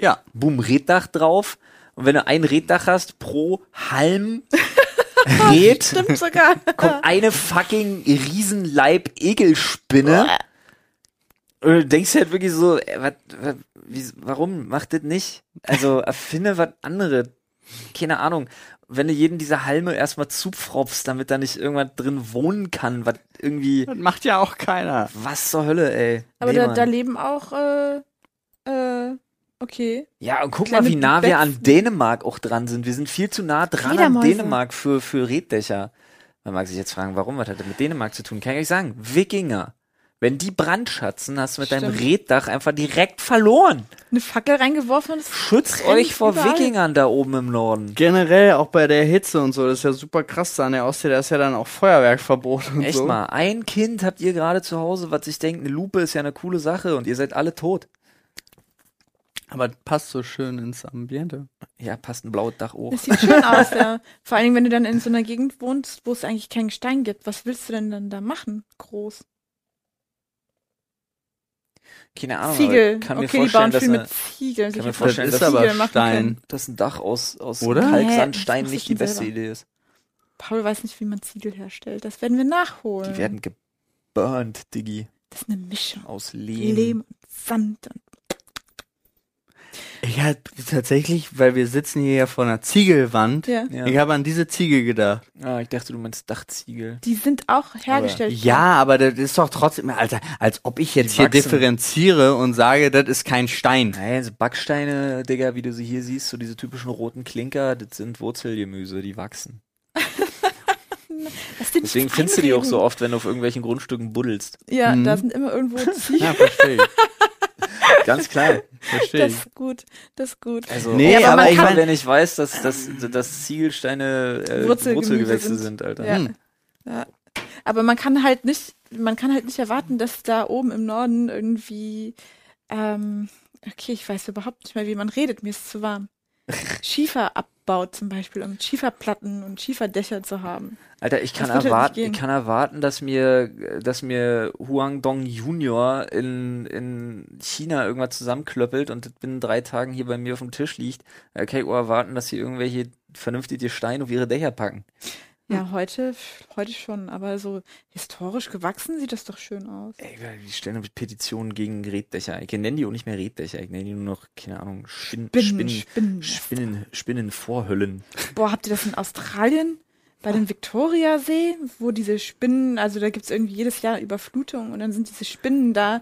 Ja. Boom, Reddach drauf. Und wenn du ein Reddach hast, pro Halm Red Stimmt sogar. kommt eine fucking Riesenleib Ekelspinne. Und du denkst halt wirklich so, äh, wat, wat, wie, warum macht das nicht? Also erfinde was anderes. Keine Ahnung. Wenn du jeden dieser Halme erstmal zupfropfst, damit da nicht irgendwas drin wohnen kann, was irgendwie, Das macht ja auch keiner. was zur Hölle, ey. Aber Nee, da, da leben auch, äh, äh, okay. Ja, und guck Kleine mal, wie nah wir an. Dänemark auch dran sind. Wir sind viel zu nah dran an Dänemark für, für Reddächer. Man mag sich jetzt fragen, warum? Was hat das mit Dänemark zu tun? Kann ich euch sagen. Wikinger. Wenn die brandschatzen, hast du mit deinem Stimmt. Reddach einfach direkt verloren. Eine Fackel reingeworfen und es Schützt euch vor überall. Wikingern da oben im Norden. Generell auch bei der Hitze und so, das ist ja super krass da an der Ostsee, da ist ja dann auch Feuerwerkverbot und Echt so. mal. Ein Kind habt ihr gerade zu Hause, was sich denkt, eine Lupe ist ja eine coole Sache und ihr seid alle tot. Aber das passt so schön ins Ambiente. Ja, passt ein blaues Dach hoch. Das sieht schön aus, ja. Vor allen Dingen, wenn du dann in so einer Gegend wohnst, wo es eigentlich keinen Gestein gibt. Was willst du denn dann da machen? Groß. Keine Ahnung, Ziegel. kann mir okay, die vorstellen, bauen dass viel mit Ziegeln. kann mir vorstellen, das dass ist aber Ziegel machen Stein. dass ein Dach aus, aus Oder? Kalksandstein nicht die beste du Idee ist. Paul weiß nicht, wie man Ziegel herstellt. Das werden wir nachholen. Die werden geburnt, Diggi. das ist eine Mischung. Aus Lehm. Lehm und Sand. Und Ich hab tatsächlich, weil wir sitzen hier ja vor einer Ziegelwand, ja. Ja. ich habe an diese Ziegel gedacht. Ah, ich dachte, du meinst Dachziegel. Die sind auch hergestellt. Ja, aber das ist doch trotzdem, Alter, als ob ich jetzt Die hier wachsen. differenziere und sage, das ist kein Stein. Nein, so Backsteine, Digga, wie du sie hier siehst, so diese typischen roten Klinker, das sind Wurzelgemüse, die wachsen. Deswegen findest du die auch so oft, wenn du auf irgendwelchen Grundstücken buddelst. Ja, Mhm. da sind immer irgendwo Ziegel. Ja, verstehe ich. Ganz klar. Verstehe Das ich. ist gut. Das ist gut. Also, Nee, aber man ich kann, mein- wenn ich weiß, dass, dass, dass Ziegelsteine äh, Wurzelgewächse sind. sind, Alter. Ja. Hm. Ja. Aber man kann halt nicht, man kann halt nicht erwarten, dass da oben im Norden irgendwie, ähm, okay, ich weiß überhaupt nicht mehr, wie man redet, mir ist zu warm. Schiefer abbaut zum Beispiel, um Schieferplatten und Schieferdächer zu haben. Alter, ich kann erwarten, ich kann erwarten, dass mir, dass mir Huang Dong Junior in, in China irgendwas zusammenklöppelt und das binnen drei Tagen hier bei mir auf dem Tisch liegt. Da kann ich auch erwarten, dass sie irgendwelche vernünftige Steine auf ihre Dächer packen. Ja, heute, heute schon, aber so historisch gewachsen sieht das doch schön aus. Ey, die stellen eine Petition gegen Reddächer. Ich nenne die auch nicht mehr Reddächer, ich nenne die nur noch, keine Ahnung, Spin, Spinnen, Spinnen, Spinnen. Spinnen, Spinnenvorhöllen. Boah, habt ihr das in Australien? Bei dem Viktoriasee, wo diese Spinnen, also da gibt's irgendwie jedes Jahr Überflutung und dann sind diese Spinnen da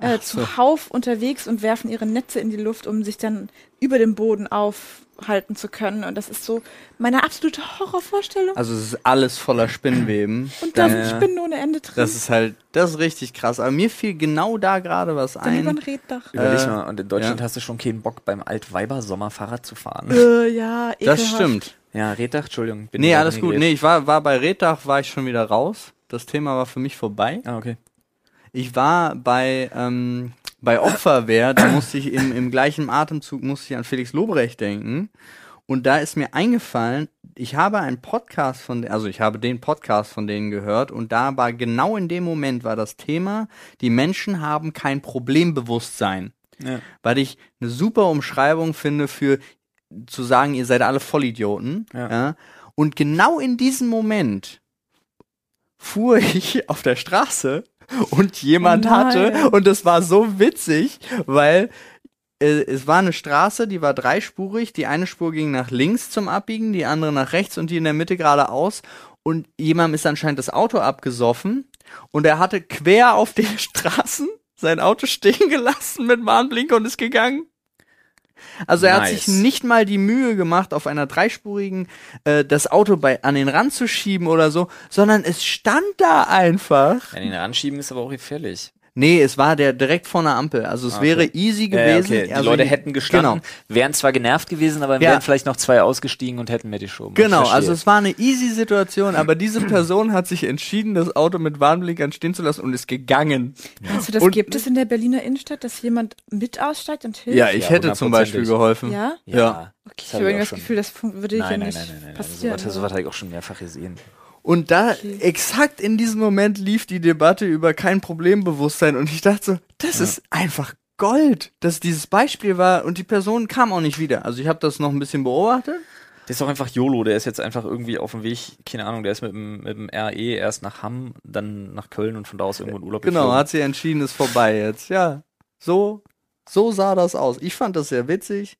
äh, so. zuhauf unterwegs und werfen ihre Netze in die Luft, um sich dann über dem Boden aufhalten zu können. Und das ist so meine absolute Horrorvorstellung. Also es ist alles voller Spinnweben. und da Dann- sind. Spinnen ohne Ende drin. Das ist halt, das ist richtig krass. Aber mir fiel genau da gerade was dann über ein ein. Reddach. Überleg Äh, mal, und in Deutschland ja. hast du schon keinen Bock, beim Altweiber-Sommer Fahrrad zu fahren. Äh, ja, ekelhaft. Das stimmt. Ja, Reddach, Entschuldigung. bin Nee, alles gut. Nee, ich war, war bei Reddach, war ich schon wieder raus. Das Thema war für mich vorbei. Ah, okay. Ich war bei, ähm, bei Opferwehr, da musste ich im, im gleichen Atemzug musste ich an Felix Lobrecht denken. Und da ist mir eingefallen, ich habe einen Podcast von, also ich habe den Podcast von denen gehört und da war genau in dem Moment war das Thema, die Menschen haben kein Problembewusstsein. Ja. Weil ich eine super Umschreibung finde für zu sagen, ihr seid alle Vollidioten. Ja. Ja. Und genau in diesem Moment fuhr ich auf der Straße und jemand Oh hatte, und das war so witzig, weil äh, es war eine Straße, die war dreispurig, die eine Spur ging nach links zum Abbiegen, die andere nach rechts und die in der Mitte geradeaus. Und jemandem ist anscheinend das Auto abgesoffen und er hatte quer auf den Straßen sein Auto stehen gelassen mit Warnblinker und ist gegangen. Also er hat Nice. sich nicht mal die Mühe gemacht, auf einer dreispurigen äh, das Auto bei an den Rand zu schieben oder so, sondern es stand da einfach. Ja, den anschieben ist aber auch gefährlich. Nee, es war der direkt vor einer Ampel. Also es Ah, wäre okay. easy Ja, ja, gewesen. okay. Die also Leute hätten gestanden, Genau. wären zwar genervt gewesen, aber Ja. wären vielleicht noch zwei ausgestiegen und hätten mir die Show. Genau, also es war eine easy Situation, aber diese Person hat sich entschieden, das Auto mit Warnblinkern stehen zu lassen und ist gegangen. Meinst du, das Und- gibt es in der Berliner Innenstadt, dass jemand mit aussteigt und hilft? Ja, ich Ja, hätte zum Beispiel geholfen. Ja? Ja. Okay, ich hab habe irgendwie das. Gefühl, das würde ja Nein, nein, nicht nein, nein, nein. passieren. Also, sowas, sowas habe ich auch schon mehrfach gesehen. Und da Okay. exakt in diesem Moment lief die Debatte über kein Problembewusstsein und ich dachte so, das Ja. ist einfach Gold, dass dieses Beispiel war und die Person kam auch nicht wieder. Also ich habe das noch ein bisschen beobachtet. Der ist doch einfach YOLO, der ist jetzt einfach irgendwie auf dem Weg, keine Ahnung, der ist mit dem, mit dem RE erst nach Hamm, dann nach Köln und von da aus irgendwo in Urlaub Genau, geflogen. hat sie entschieden, ist vorbei jetzt. Ja, so, so sah das aus. Ich fand das sehr witzig.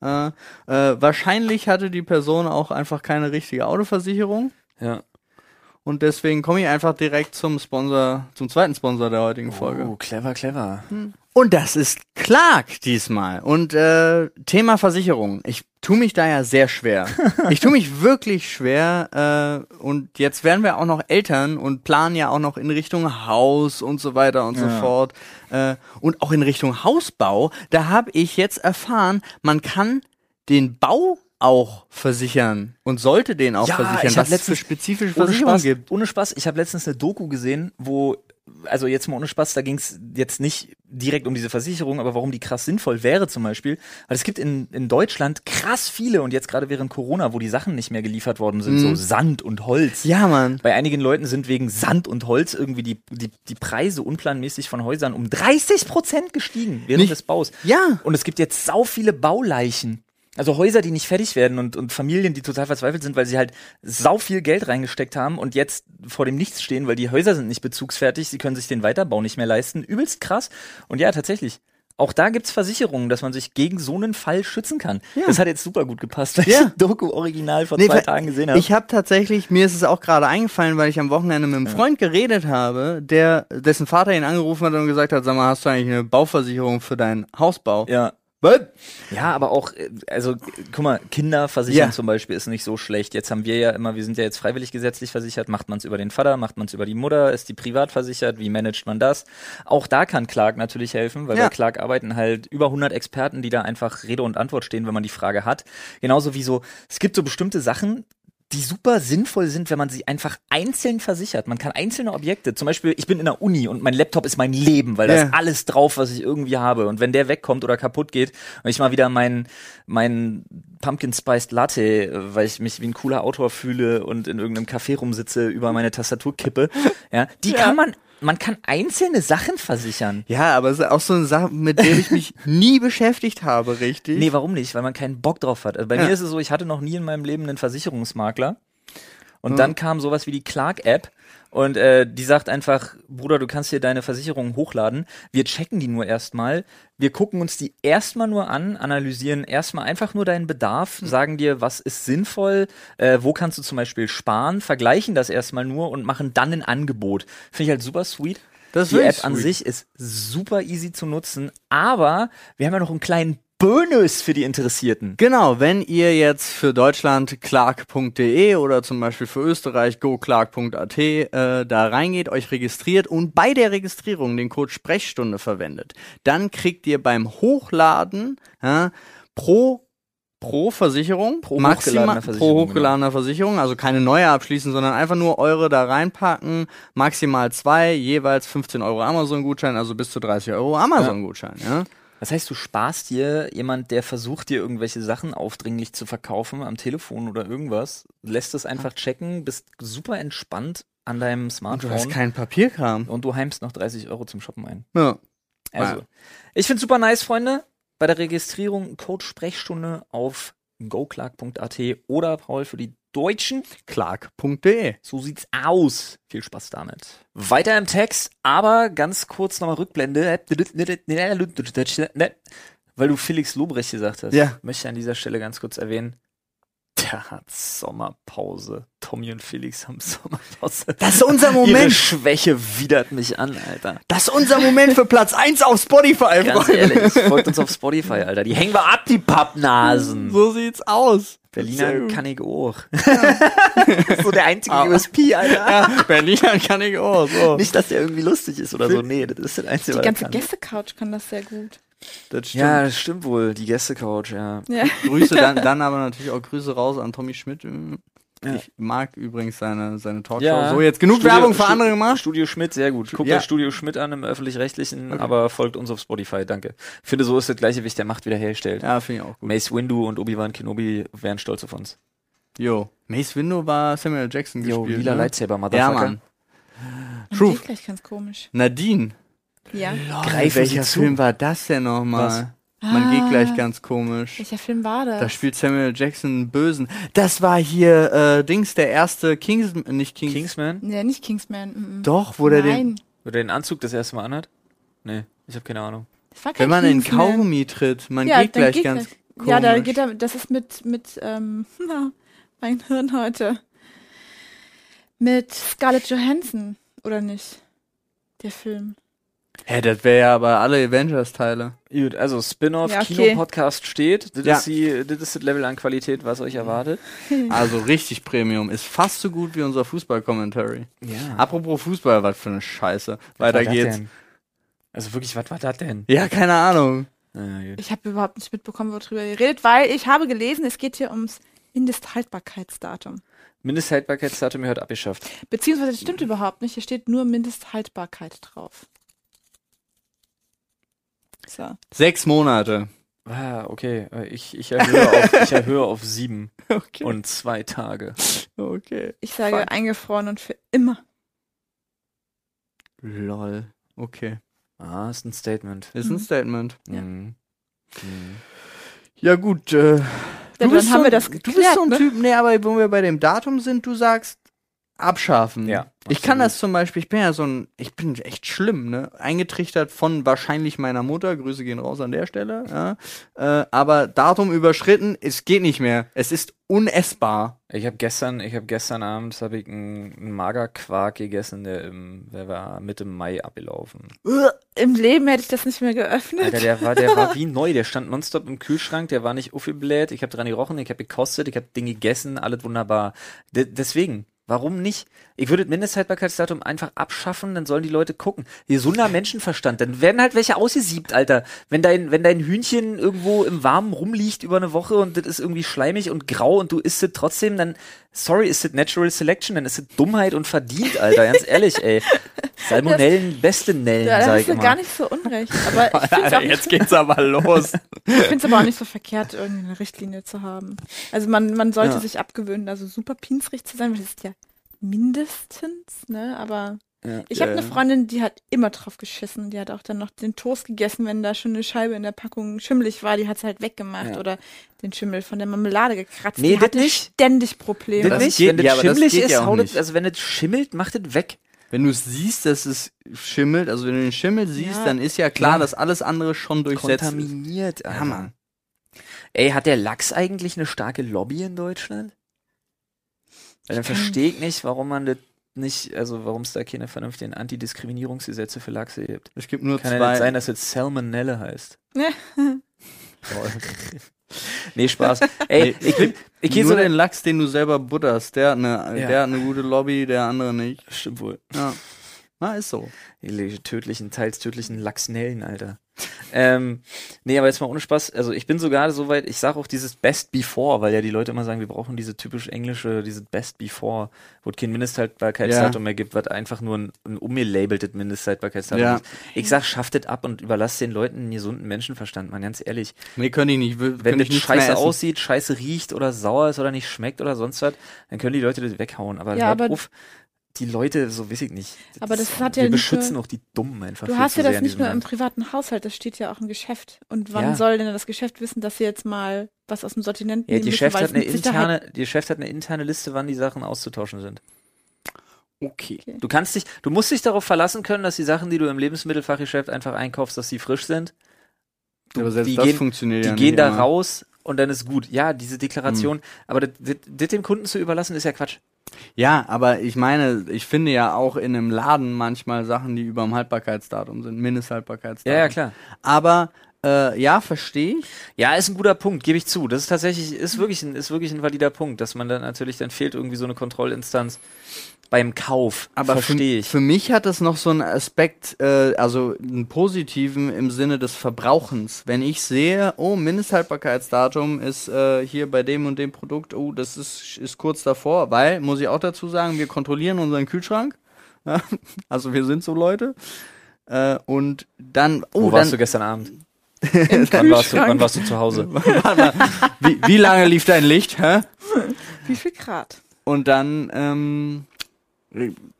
Äh, äh, wahrscheinlich hatte die Person auch einfach keine richtige Autoversicherung. Ja. Und deswegen komme ich einfach direkt zum Sponsor, zum zweiten Sponsor der heutigen Folge. Oh, clever, clever. Und das ist Clark diesmal. Und äh, Thema Versicherung. Ich tue mich da ja sehr schwer. ich tue mich wirklich schwer. Äh, und jetzt werden wir auch noch Eltern und planen ja auch noch in Richtung Haus und so weiter und so Ja. fort. Äh, und auch in Richtung Hausbau. Da habe ich jetzt erfahren, man kann den Bau auch versichern und sollte den auch Ja, versichern, was es für spezifische Ohne Versicherungen Spaß, gibt. ohne Spaß, ich habe letztens eine Doku gesehen, wo, also jetzt mal ohne Spaß, da ging es jetzt nicht direkt um diese Versicherung, aber warum die krass sinnvoll wäre zum Beispiel. Weil es gibt in, in Deutschland krass viele und jetzt gerade während Corona, wo die Sachen nicht mehr geliefert worden sind, so Sand und Holz. Mhm. Ja, Mann. Bei einigen Leuten sind wegen Sand und Holz irgendwie die, die, die Preise unplanmäßig von Häusern um 30 Prozent gestiegen während Nicht- des Baus. Ja. Und es gibt jetzt sau viele Bauleichen. Also Häuser, die nicht fertig werden und, und Familien, die total verzweifelt sind, weil sie halt sau viel Geld reingesteckt haben und jetzt vor dem Nichts stehen, weil die Häuser sind nicht bezugsfertig, sie können sich den Weiterbau nicht mehr leisten. Übelst krass. Und ja, tatsächlich. Auch da gibt's Versicherungen, dass man sich gegen so einen Fall schützen kann. Ja. Das hat jetzt super gut gepasst, weil Ja. ich die Doku original vor Nee, zwei Tagen gesehen habe. Ich habe tatsächlich, mir ist es auch gerade eingefallen, weil ich am Wochenende mit einem Freund geredet habe, der, dessen Vater ihn angerufen hat und gesagt hat, sag mal, hast du eigentlich eine Bauversicherung für deinen Hausbau? Ja. Was? Ja, aber auch, äh, also, guck mal, Kinderversicherung Ja. zum Beispiel ist nicht so schlecht. Jetzt haben wir ja immer, wir sind ja jetzt freiwillig gesetzlich versichert, macht man es über den Vater, macht man es über die Mutter, ist die privat versichert, wie managt man das? Auch da kann Clark natürlich helfen, weil Ja. bei Clark arbeiten halt über 100 Experten, die da einfach Rede und Antwort stehen, wenn man die Frage hat. Genauso wie so, es gibt so bestimmte Sachen, die super sinnvoll sind, wenn man sie einfach einzeln versichert. Man kann einzelne Objekte, zum Beispiel, ich bin in der Uni und mein Laptop ist mein Leben, weil da Ja. ist alles drauf, was ich irgendwie habe. Und wenn der wegkommt oder kaputt geht und ich mal wieder meinen mein Pumpkin Spiced Latte, weil ich mich wie ein cooler Autor fühle und in irgendeinem Café rumsitze, über meine Tastatur kippe, ja, die kann man, man kann einzelne Sachen versichern. Ja, aber es ist auch so eine Sache, mit der ich mich nie beschäftigt habe, richtig? Nee, warum nicht? Weil man keinen Bock drauf hat. Also bei Ja. mir ist es so, ich hatte noch nie in meinem Leben einen Versicherungsmakler. Und dann kam sowas wie die Clark-App und äh, die sagt einfach, Bruder, du kannst hier deine Versicherung hochladen. Wir checken die nur erstmal. Wir gucken uns die erstmal nur an, analysieren erstmal einfach nur deinen Bedarf, sagen dir, was ist sinnvoll, äh, wo kannst du zum Beispiel sparen, vergleichen das erstmal nur und machen dann ein Angebot. Finde ich halt super sweet. Das die App wirklich an sweet. sich ist super easy zu nutzen, aber wir haben ja noch einen kleinen Bonus für die Interessierten. Genau, wenn ihr jetzt für Deutschland clark.de oder zum Beispiel für Österreich goclark.at äh, da reingeht, euch registriert und bei der Registrierung den Code Sprechstunde verwendet, dann kriegt ihr beim Hochladen ja, pro pro Versicherung, Pro maximal hochgeladener Versicherung, pro hochgeladener Versicherung, also keine neue abschließen, sondern einfach nur eure da reinpacken, maximal zwei, jeweils 15 Euro Amazon-Gutschein, also bis zu 30 Euro Amazon-Gutschein. Ja. Das heißt, du sparst dir jemand, der versucht dir irgendwelche Sachen aufdringlich zu verkaufen am Telefon oder irgendwas, lässt es einfach checken, bist super entspannt an deinem Und du Smartphone hast keinen Papierkram. und du heimst noch 30 Euro zum Shoppen ein. Ja. Also, Ja. ich find's super nice, Freunde. Bei der Registrierung Code Sprechstunde auf goclark.at oder Paul für die Deutschen. clark.de. So sieht's aus. Viel Spaß damit. Weiter im Text, aber ganz kurz nochmal Rückblende. Weil du Felix Lobrecht gesagt hast. Ja. Möchte ich an dieser Stelle ganz kurz erwähnen. Der hat Sommerpause. Tommy und Felix haben Sommerpause. Das ist unser Ihre Moment. Schwäche widert mich an, Alter. Das ist unser Moment für Platz 1 auf Spotify, Ganz Freunde. ehrlich, folgt uns auf Spotify, Alter. Die hängen wir ab, die Pappnasen. So sieht's aus. Berliner kann ich auch. so der einzige Ah. USP, Alter. Ja, Berliner kann ich auch. So. Nicht, dass der irgendwie lustig ist oder so. Nee, das ist der einzige, Die ganze kann. Gästecouch kann das sehr gut. Das stimmt. Ja, das stimmt wohl. Die Gästecouch, ja. Ja. Grüße dann, dann aber natürlich auch Grüße raus an Tommy Schmidt. Ja. Ich mag übrigens seine, seine Talkshow. Ja. So, jetzt genug Studio- Werbung für andere gemacht. Studio Schmidt, sehr gut. Guckt Ja. euch Studio Schmidt an im Öffentlich-Rechtlichen, Okay. aber folgt uns auf Spotify, danke. Finde, so ist das gleiche, wie ich der Macht wiederherstellt. Ja, finde ich auch gut. Mace Windu und Obi-Wan Kenobi wären stolz auf uns. Jo. Mace Window war Samuel Jackson Yo, gespielt. lila ne? Lightsaber, Ja, Motherfucker. Mann. Man Truth. geht gleich ganz komisch. Nadine. Ja. Greifen Welcher Sie zu. Film war das denn nochmal? Man Ah. geht gleich ganz komisch. Welcher Film war das? Da spielt Samuel Jackson einen Bösen. Das war hier, äh, Dings, der erste Kings, nicht Kings. Kingsman? ja, nicht Kingsman. Mm -mm. Doch, wo der den, Wo der den Anzug das erste Mal anhat? Nee, ich habe keine Ahnung. wenn man in Kingsman. Kaugummi tritt, man ja, geht gleich geht ganz gleich. Ja, da komisch. geht er, das ist mit, mit, ähm, na, mein Hirn heute. Mit Scarlett Johansson, oder nicht? Der Film. Hä, das wäre ja aber alle Avengers-Teile. Gut, also Spin-off, Ja, okay. Kino-Podcast steht. Das, Ja. ist die, das ist das Level an Qualität, was euch erwartet. Also richtig Premium. Ist fast so gut wie unser Fußball-Commentary. Ja. Apropos Fußball, was für eine Scheiße. Weiter geht's. Also wirklich, was war das denn? Ja, keine Ahnung. Ja. Ich habe überhaupt nicht mitbekommen, worüber ihr redet, weil ich habe gelesen, es geht hier ums Mindesthaltbarkeitsdatum. Mindesthaltbarkeitsdatum gehört abgeschafft. Beziehungsweise das stimmt überhaupt nicht, hier steht nur Mindesthaltbarkeit drauf. So. Sechs Monate. Ah, okay. Ich, ich, erhöhe auf, ich erhöhe auf sieben Okay. und zwei Tage. okay. Ich sage Fuck. eingefroren und für immer. Lol. Okay. Ah, ist ein Statement. Ist ein Mhm. Statement. Ja. Mhm. Mhm. Ja, gut. Äh, Ja, dann haben so, wir das Du bist geklärt, so ein ne? Typ, nee, aber wo wir bei dem Datum sind, du sagst abschaffen. Ja, Ich kann das zum Beispiel, ich bin ja so ein, ich bin echt schlimm, ne? Eingetrichtert von wahrscheinlich meiner Mutter, Grüße gehen raus an der Stelle, ja. Äh, aber Datum überschritten, es geht nicht mehr. Es ist unessbar. Ich habe gestern, ich habe gestern Abend habe ich einen, einen Magerquark gegessen, der im, der war Mitte Mai abgelaufen. Im Leben hätte ich das nicht mehr geöffnet. Alter, der war, der war wie neu, der stand nonstop im Kühlschrank, der war nicht aufgebläht, ich habe dran gerochen, ich habe gekostet, ich habe Dinge gegessen, alles wunderbar. De deswegen, Warum nicht? Ich würde das Mindesthaltbarkeitsdatum einfach abschaffen, dann sollen die Leute gucken. Gesunder Menschenverstand. Dann werden halt welche ausgesiebt, Alter. Wenn dein, wenn dein Hühnchen irgendwo im Warmen rumliegt über eine Woche und das ist irgendwie schleimig und grau und du isst es trotzdem, dann, sorry, ist das Natural Selection, dann ist das Dummheit und verdient, Alter. Ganz ehrlich, ey. Salmonellen, beste Nellen, Ja, da sag hast ich du immer. gar nicht so unrecht. Aber ich finde es Jetzt geht's aber los. Ich finde es aber auch nicht so verkehrt, irgendwie eine Richtlinie zu haben. Also man, man sollte Ja. sich abgewöhnen, also super pinzrig zu sein, weil das ist ja mindestens, ne? Aber Ja. ich habe Ja. eine Freundin, die hat immer drauf geschissen. Die hat auch dann noch den Toast gegessen, wenn da schon eine Scheibe in der Packung schimmelig war. Die hat es halt weggemacht Ja. oder den Schimmel von der Marmelade gekratzt. Nee, die das hatte nicht. ständig Probleme. Das Das nicht, geht- wenn das ja, das schimmelig geht ist, ja auch das, nicht. also wenn das schimmelt, macht das weg. Wenn du siehst, dass es schimmelt, also wenn du den Schimmel siehst, Ja. dann ist ja klar, Ja. dass alles andere schon durchsetzt ist. Kontaminiert, Alter. Ja, Mann. Ey, hat der Lachs eigentlich eine starke Lobby in Deutschland? Weil dann Ich kann- verstehe ich nicht, warum man das nicht, also warum es da keine vernünftigen Antidiskriminierungsgesetze für Lachse gibt. Es gibt nur Kann ja zwei. nicht sein, dass es Salmonelle heißt. Nee, Spaß. Ey, ich bin, ich gehe so den Lachs, den du selber butterst, der hat eine, Ja. der hat eine gute Lobby, der andere nicht. Stimmt wohl. Ja. Na, ist so. Die tödlichen, teils tödlichen Lachsnellen, Alter. ähm, nee, aber jetzt mal ohne Spaß. Also ich bin sogar so weit, ich sage auch dieses Best Before, weil ja die Leute immer sagen, wir brauchen diese typisch englische, diese Best Before, wo es kein Mindesthaltbarkeitsdatum mehr gibt, was einfach nur ein, ein umgelabeltes Mindesthaltbarkeitsdatum Ja. ist. Ich sag, schafft es ab und überlasst den Leuten einen gesunden Menschenverstand, man, ganz ehrlich. Nee, können die nicht. Will, Wenn das scheiße aussieht, scheiße riecht oder sauer ist oder nicht schmeckt oder sonst was, dann können die Leute das weghauen. Aber, Ja, hört aber- auf, die Leute, so weiß ich nicht. Aber das hat wir ja nicht beschützen nur- auch die Dummen einfach. Du viel hast zu ja das nicht nur im Land. privaten Haushalt, das steht ja auch im Geschäft. Und wann Ja. soll denn das Geschäft wissen, dass sie jetzt mal was aus dem Sortiment Ja, nehmen die müssen, hat eine Sicherheit- die Chef hat eine interne Liste, wann die Sachen auszutauschen sind. Okay. Du kannst dich, du musst dich darauf verlassen können, dass die Sachen, die du im Lebensmittelfachgeschäft einfach einkaufst, dass sie frisch sind. Du, aber selbst die das gehen, funktioniert die ja gehen nicht da immer. raus und dann ist gut. Ja, diese Deklaration, aber das, das, das dem Kunden zu überlassen, ist ja Quatsch. Ja, aber ich meine, ich finde ja auch in einem Laden manchmal Sachen, die über dem Haltbarkeitsdatum sind, Mindesthaltbarkeitsdatum. Ja, ja, klar. Aber äh, ja, verstehe ich. Ja, ist ein guter Punkt, gebe ich zu. Das ist tatsächlich, ist wirklich ein, ist wirklich ein valider Punkt, dass man dann natürlich, dann fehlt irgendwie so eine Kontrollinstanz beim Kauf. Aber für, verstehe ich. für mich hat es noch so einen Aspekt, äh, also einen positiven im Sinne des Verbrauchens. Wenn ich sehe, oh, Mindesthaltbarkeitsdatum ist äh, hier bei dem und dem Produkt, oh, das ist, ist kurz davor, weil, muss ich auch dazu sagen, wir kontrollieren unseren Kühlschrank. Ja, also wir sind so Leute. Äh, und dann, oh, Wo dann, warst du gestern Abend? Wann warst, du, wann warst du zu Hause? Wie, wie lange lief dein Licht, hä? Wie viel Grad? Und dann ähm,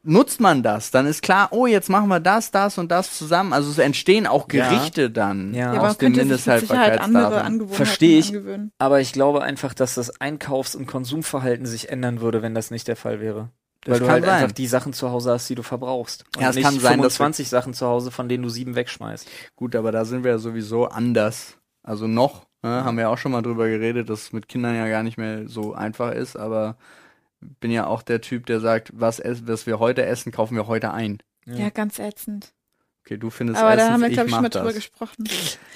nutzt man das. Dann ist klar, oh, jetzt machen wir das, das und das zusammen. Also es entstehen auch Ja. Gerichte dann Ja. Ja, aber aus dem Mindesthaltbarkeitsdatum. Angewohnheiten Versteh ich. angewöhnen. Aber ich glaube einfach, dass das Einkaufs- und Konsumverhalten sich ändern würde, wenn das nicht der Fall wäre. Das Weil du halt sein. einfach die Sachen zu Hause hast, die du verbrauchst. Und Ja, es nicht kann sein, dass 25 Sachen zu Hause, von denen du sieben wegschmeißt. Gut, aber da sind wir ja sowieso anders. Also noch, ne, haben wir auch schon mal drüber geredet, dass es mit Kindern ja gar nicht mehr so einfach ist, aber bin ja auch der Typ, der sagt, was, was wir heute essen, kaufen wir heute ein. Ja, ganz ätzend. Okay, du findest Aber da Essens, haben wir, glaube ich, schon mal drüber gesprochen.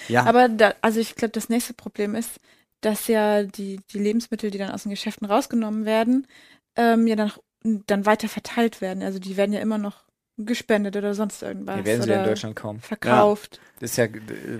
Ja, Aber da, also ich glaube, das nächste Problem ist, dass ja die, die Lebensmittel, die dann aus den Geschäften rausgenommen werden, ähm, ja dann, dann weiter verteilt werden. Also die werden ja immer noch gespendet oder sonst irgendwas. Die werden sie ja oder in Deutschland kaum. verkauft. Das ist ja,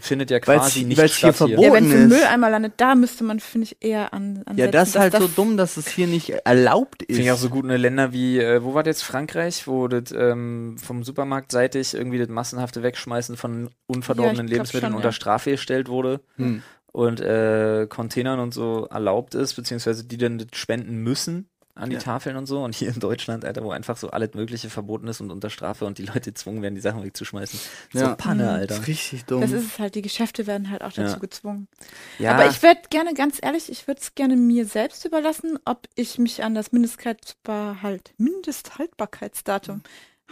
findet ja Weil's- quasi nicht weil's hier statt hier. verboten Ja, wenn es im. Mülleimer landet, da müsste man, finde ich, eher an, ansetzen. ja, das ist halt so dumm, dass es hier nicht erlaubt ist. Finde ich auch so gut in Länder wie, äh, wo war das jetzt, Frankreich, wo das ähm, vom Supermarkt seitig irgendwie das massenhafte Wegschmeißen von unverdorbenen Ja, Lebensmitteln schon, unter ja. Strafe gestellt wurde Hm. und äh, Containern und so erlaubt ist, beziehungsweise die dann das spenden müssen an die Ja. Tafeln und so. Und hier in Deutschland, Alter, wo einfach so alles Mögliche verboten ist und unter Strafe und die Leute gezwungen werden, die Sachen wegzuschmeißen. So Ja. Panne, Mhm. Alter. Das ist richtig dumm. Das ist es halt, die Geschäfte werden halt auch dazu Ja. gezwungen. Ja, Aber ich würde gerne, ganz ehrlich, ich würde es gerne mir selbst überlassen, ob ich mich an das Mindesthaltbar- Mindesthaltbarkeitsdatum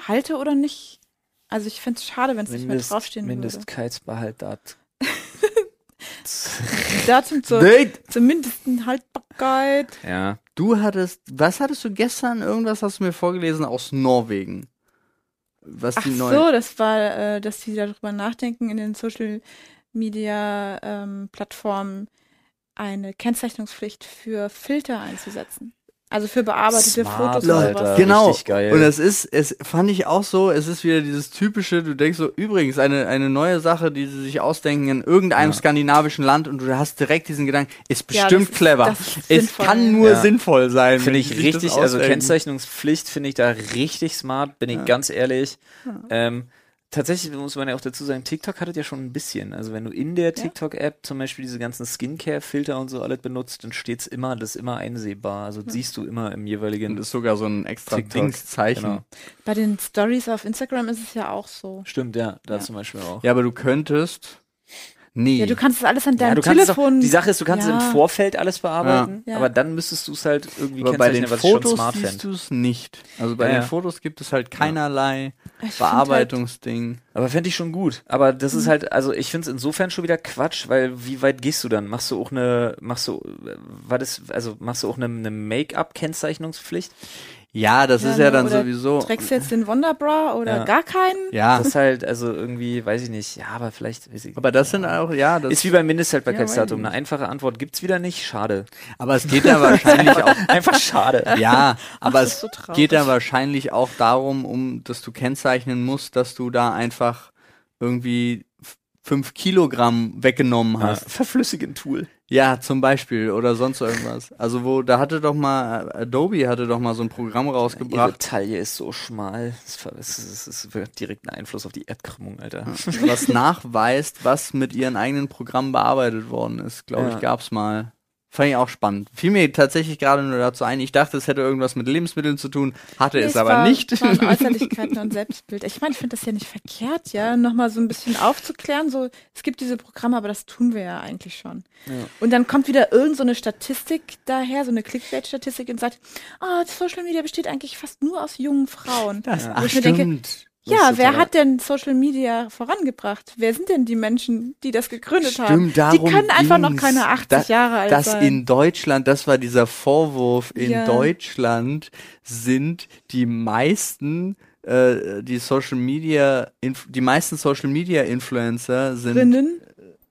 halte oder nicht. Also ich fände es schade, wenn es nicht mehr Mindest, draufstehen würde. Mindestkeitsbehalt Datum zur, zur mindesten Haltbarkeit. Ja. Du hattest, was hattest du gestern? Irgendwas hast du mir vorgelesen aus Norwegen. Was Ach die neuen. so, das war, äh, dass die darüber nachdenken, in den Social Media ähm, Plattformen eine Kennzeichnungspflicht für Filter einzusetzen. Also für bearbeitete Smart, Fotos oder Alter. sowas. Genau. Richtig geil. Und es ist, es fand ich auch so, es ist wieder dieses typische, du denkst so, übrigens, eine, eine neue Sache, die sie sich ausdenken in irgendeinem Ja. skandinavischen Land und du hast direkt diesen Gedanken, ist Ja, bestimmt das ist- clever. das ist es sinnvoll, kann ja. nur Ja. sinnvoll sein. Finde ich richtig, also. Kennzeichnungspflicht finde ich da richtig smart, bin ich ganz ehrlich. Ähm, tatsächlich muss man ja auch dazu sagen, TikTok hat es ja schon ein bisschen. Also wenn du in der TikTok-App zum Beispiel diese ganzen Skincare-Filter und so alles benutzt, dann steht's immer, das ist immer einsehbar. Also siehst du immer im jeweiligen Und ist sogar so ein extra Dingszeichen. genau. Bei den Stories auf Instagram ist es ja auch so. Stimmt, ja, da Ja. zum Beispiel auch. Ja, aber du könntest. Nee. Ja, du kannst es alles an Ja, deinem du kannst es Telefon. auch, die Sache ist, du kannst es ja. im Vorfeld alles bearbeiten, Ja. aber dann müsstest du es halt irgendwie aber bei den kennzeichnen, was ich schon Fotos smart siehst fände. du es nicht. Also bei Ja, den ja. Fotos gibt es halt keinerlei find Bearbeitungsding. Aber fände ich schon gut. Aber das Mhm. ist halt, also ich finde es insofern schon wieder Quatsch, weil wie weit gehst du dann? Machst du auch eine, machst du, äh, war das, also machst du auch eine, eine Make-up-Kennzeichnungspflicht? Ja, das Ja, ist ja ne, dann oder sowieso. Trägst du jetzt den Wonderbra oder Ja. gar keinen? Ja, Das ist halt, also irgendwie, weiß ich nicht, ja, aber vielleicht, weiß ich, aber das sind auch, ja, das ist wie beim Mindesthaltbarkeitsdatum. Ja, Eine einfache Antwort gibt's wieder nicht, schade. aber es geht ja wahrscheinlich auch Einfach schade. Ja, aber das es so geht ja wahrscheinlich auch darum, um, dass du kennzeichnen musst, dass du da einfach irgendwie fünf Kilogramm weggenommen Ja, hast. verflüssigen Tool. Ja, zum Beispiel oder sonst irgendwas. Also wo, da hatte doch mal, Adobe hatte doch mal so ein Programm Ihre rausgebracht, Taille ist so schmal. Es wirkt direkt einen Einfluss auf die Erdkrümmung, Alter. was nachweist, was mit ihren eigenen Programmen bearbeitet worden ist. Glaube Ja. ich, gab's mal. Fand ich auch spannend. Fiel mir tatsächlich gerade nur dazu ein. Ich dachte, es hätte irgendwas mit Lebensmitteln zu tun, hatte Nee, es aber war, nicht. waren Äußerlichkeiten und Selbstbild. Ich meine, ich finde das ja nicht verkehrt, ja, nochmal so ein bisschen aufzuklären. So, es gibt diese Programme, aber das tun wir ja eigentlich schon. Ja. Und dann kommt wieder irgend so eine Statistik daher, so eine Clickbait-Statistik und sagt, ah, Social Media besteht eigentlich fast nur aus jungen Frauen. Das, Ja. ach, Wo ich mir denke, stimmt. Ja, Das wer total- hat denn Social Media vorangebracht? Wer sind denn die Menschen, die das gegründet haben? Stimmt, Die darum können einfach noch keine 80 Da- Jahre alt dass sein. in Deutschland, das war dieser Vorwurf, in Ja. Deutschland sind die meisten äh, die Social Media, die meisten Social Media Influencer sind Drinnen?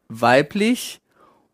weiblich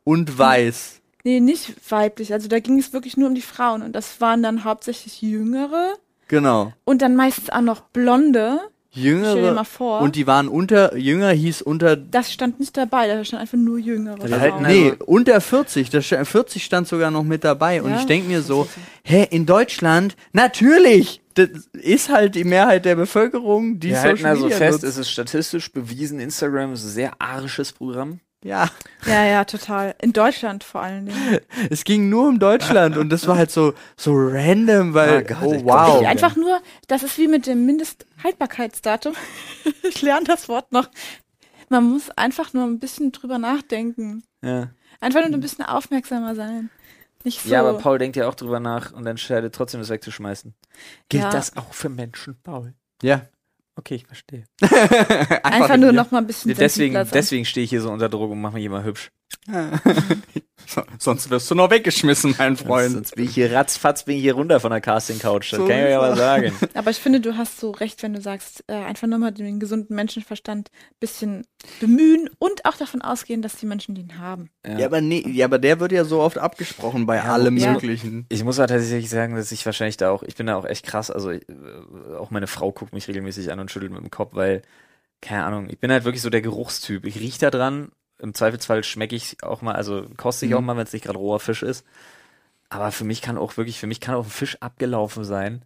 und weiß. Nee, nicht weiblich. Also da ging es wirklich nur um die Frauen. Und das waren dann hauptsächlich Jüngere. Genau. Und dann meistens auch noch Blonde. Stell dir Jüngere mal vor. und die waren unter jünger hieß unter das stand nicht dabei, da stand einfach nur Jüngere. Die halt, nee, also- unter 40, das sta- 40 stand sogar noch mit dabei und Ja? ich denk mir so, hä, in Deutschland natürlich, das ist halt die Mehrheit der Bevölkerung, die Wir Social halten also Media fest, nutzt. es ist statistisch bewiesen, Instagram ist ein sehr arisches Programm. Ja, Ja, ja, total. In Deutschland vor allen Dingen. es ging nur um Deutschland und das war halt so so random, weil Ah Gott, oh wow. einfach nur, das ist wie mit dem Mindesthaltbarkeitsdatum. ich lerne das Wort noch. Man muss einfach nur ein bisschen drüber nachdenken. Ja. Einfach nur ein bisschen aufmerksamer sein. Nicht so. ja, aber Paul denkt ja auch drüber nach und entscheidet trotzdem, es wegzuschmeißen. Gilt Ja. das auch für Menschen, Paul? Ja. Okay, ich verstehe. einfach nur noch mal ein bisschen Deswegen, deswegen stehe ich hier so unter Druck und mache mich immer hübsch. So, sonst wirst du noch weggeschmissen, mein Freund. Sonst bin ich hier ratzfatz, bin ich hier runter von der Casting-Couch. Das So kann ich aber er. sagen. Aber ich finde, du hast so recht, wenn du sagst, äh, einfach nur mal den gesunden Menschenverstand bisschen bemühen und auch davon ausgehen, dass die Menschen den haben. Ja, aber nee, ja, aber der wird ja so oft abgesprochen bei allem ja. möglichen. Ich muss halt tatsächlich sagen, dass ich wahrscheinlich da auch, ich bin da auch echt krass, also ich, äh, auch meine Frau guckt mich regelmäßig an und schüttelt mit dem Kopf, weil, keine Ahnung, ich bin halt wirklich so der Geruchstyp. Ich riech da dran, im Zweifelsfall schmecke ich auch mal, also koste ich Mhm. auch mal, wenn es nicht gerade roher Fisch ist. Aber für mich kann auch wirklich, für mich kann auch ein Fisch abgelaufen sein,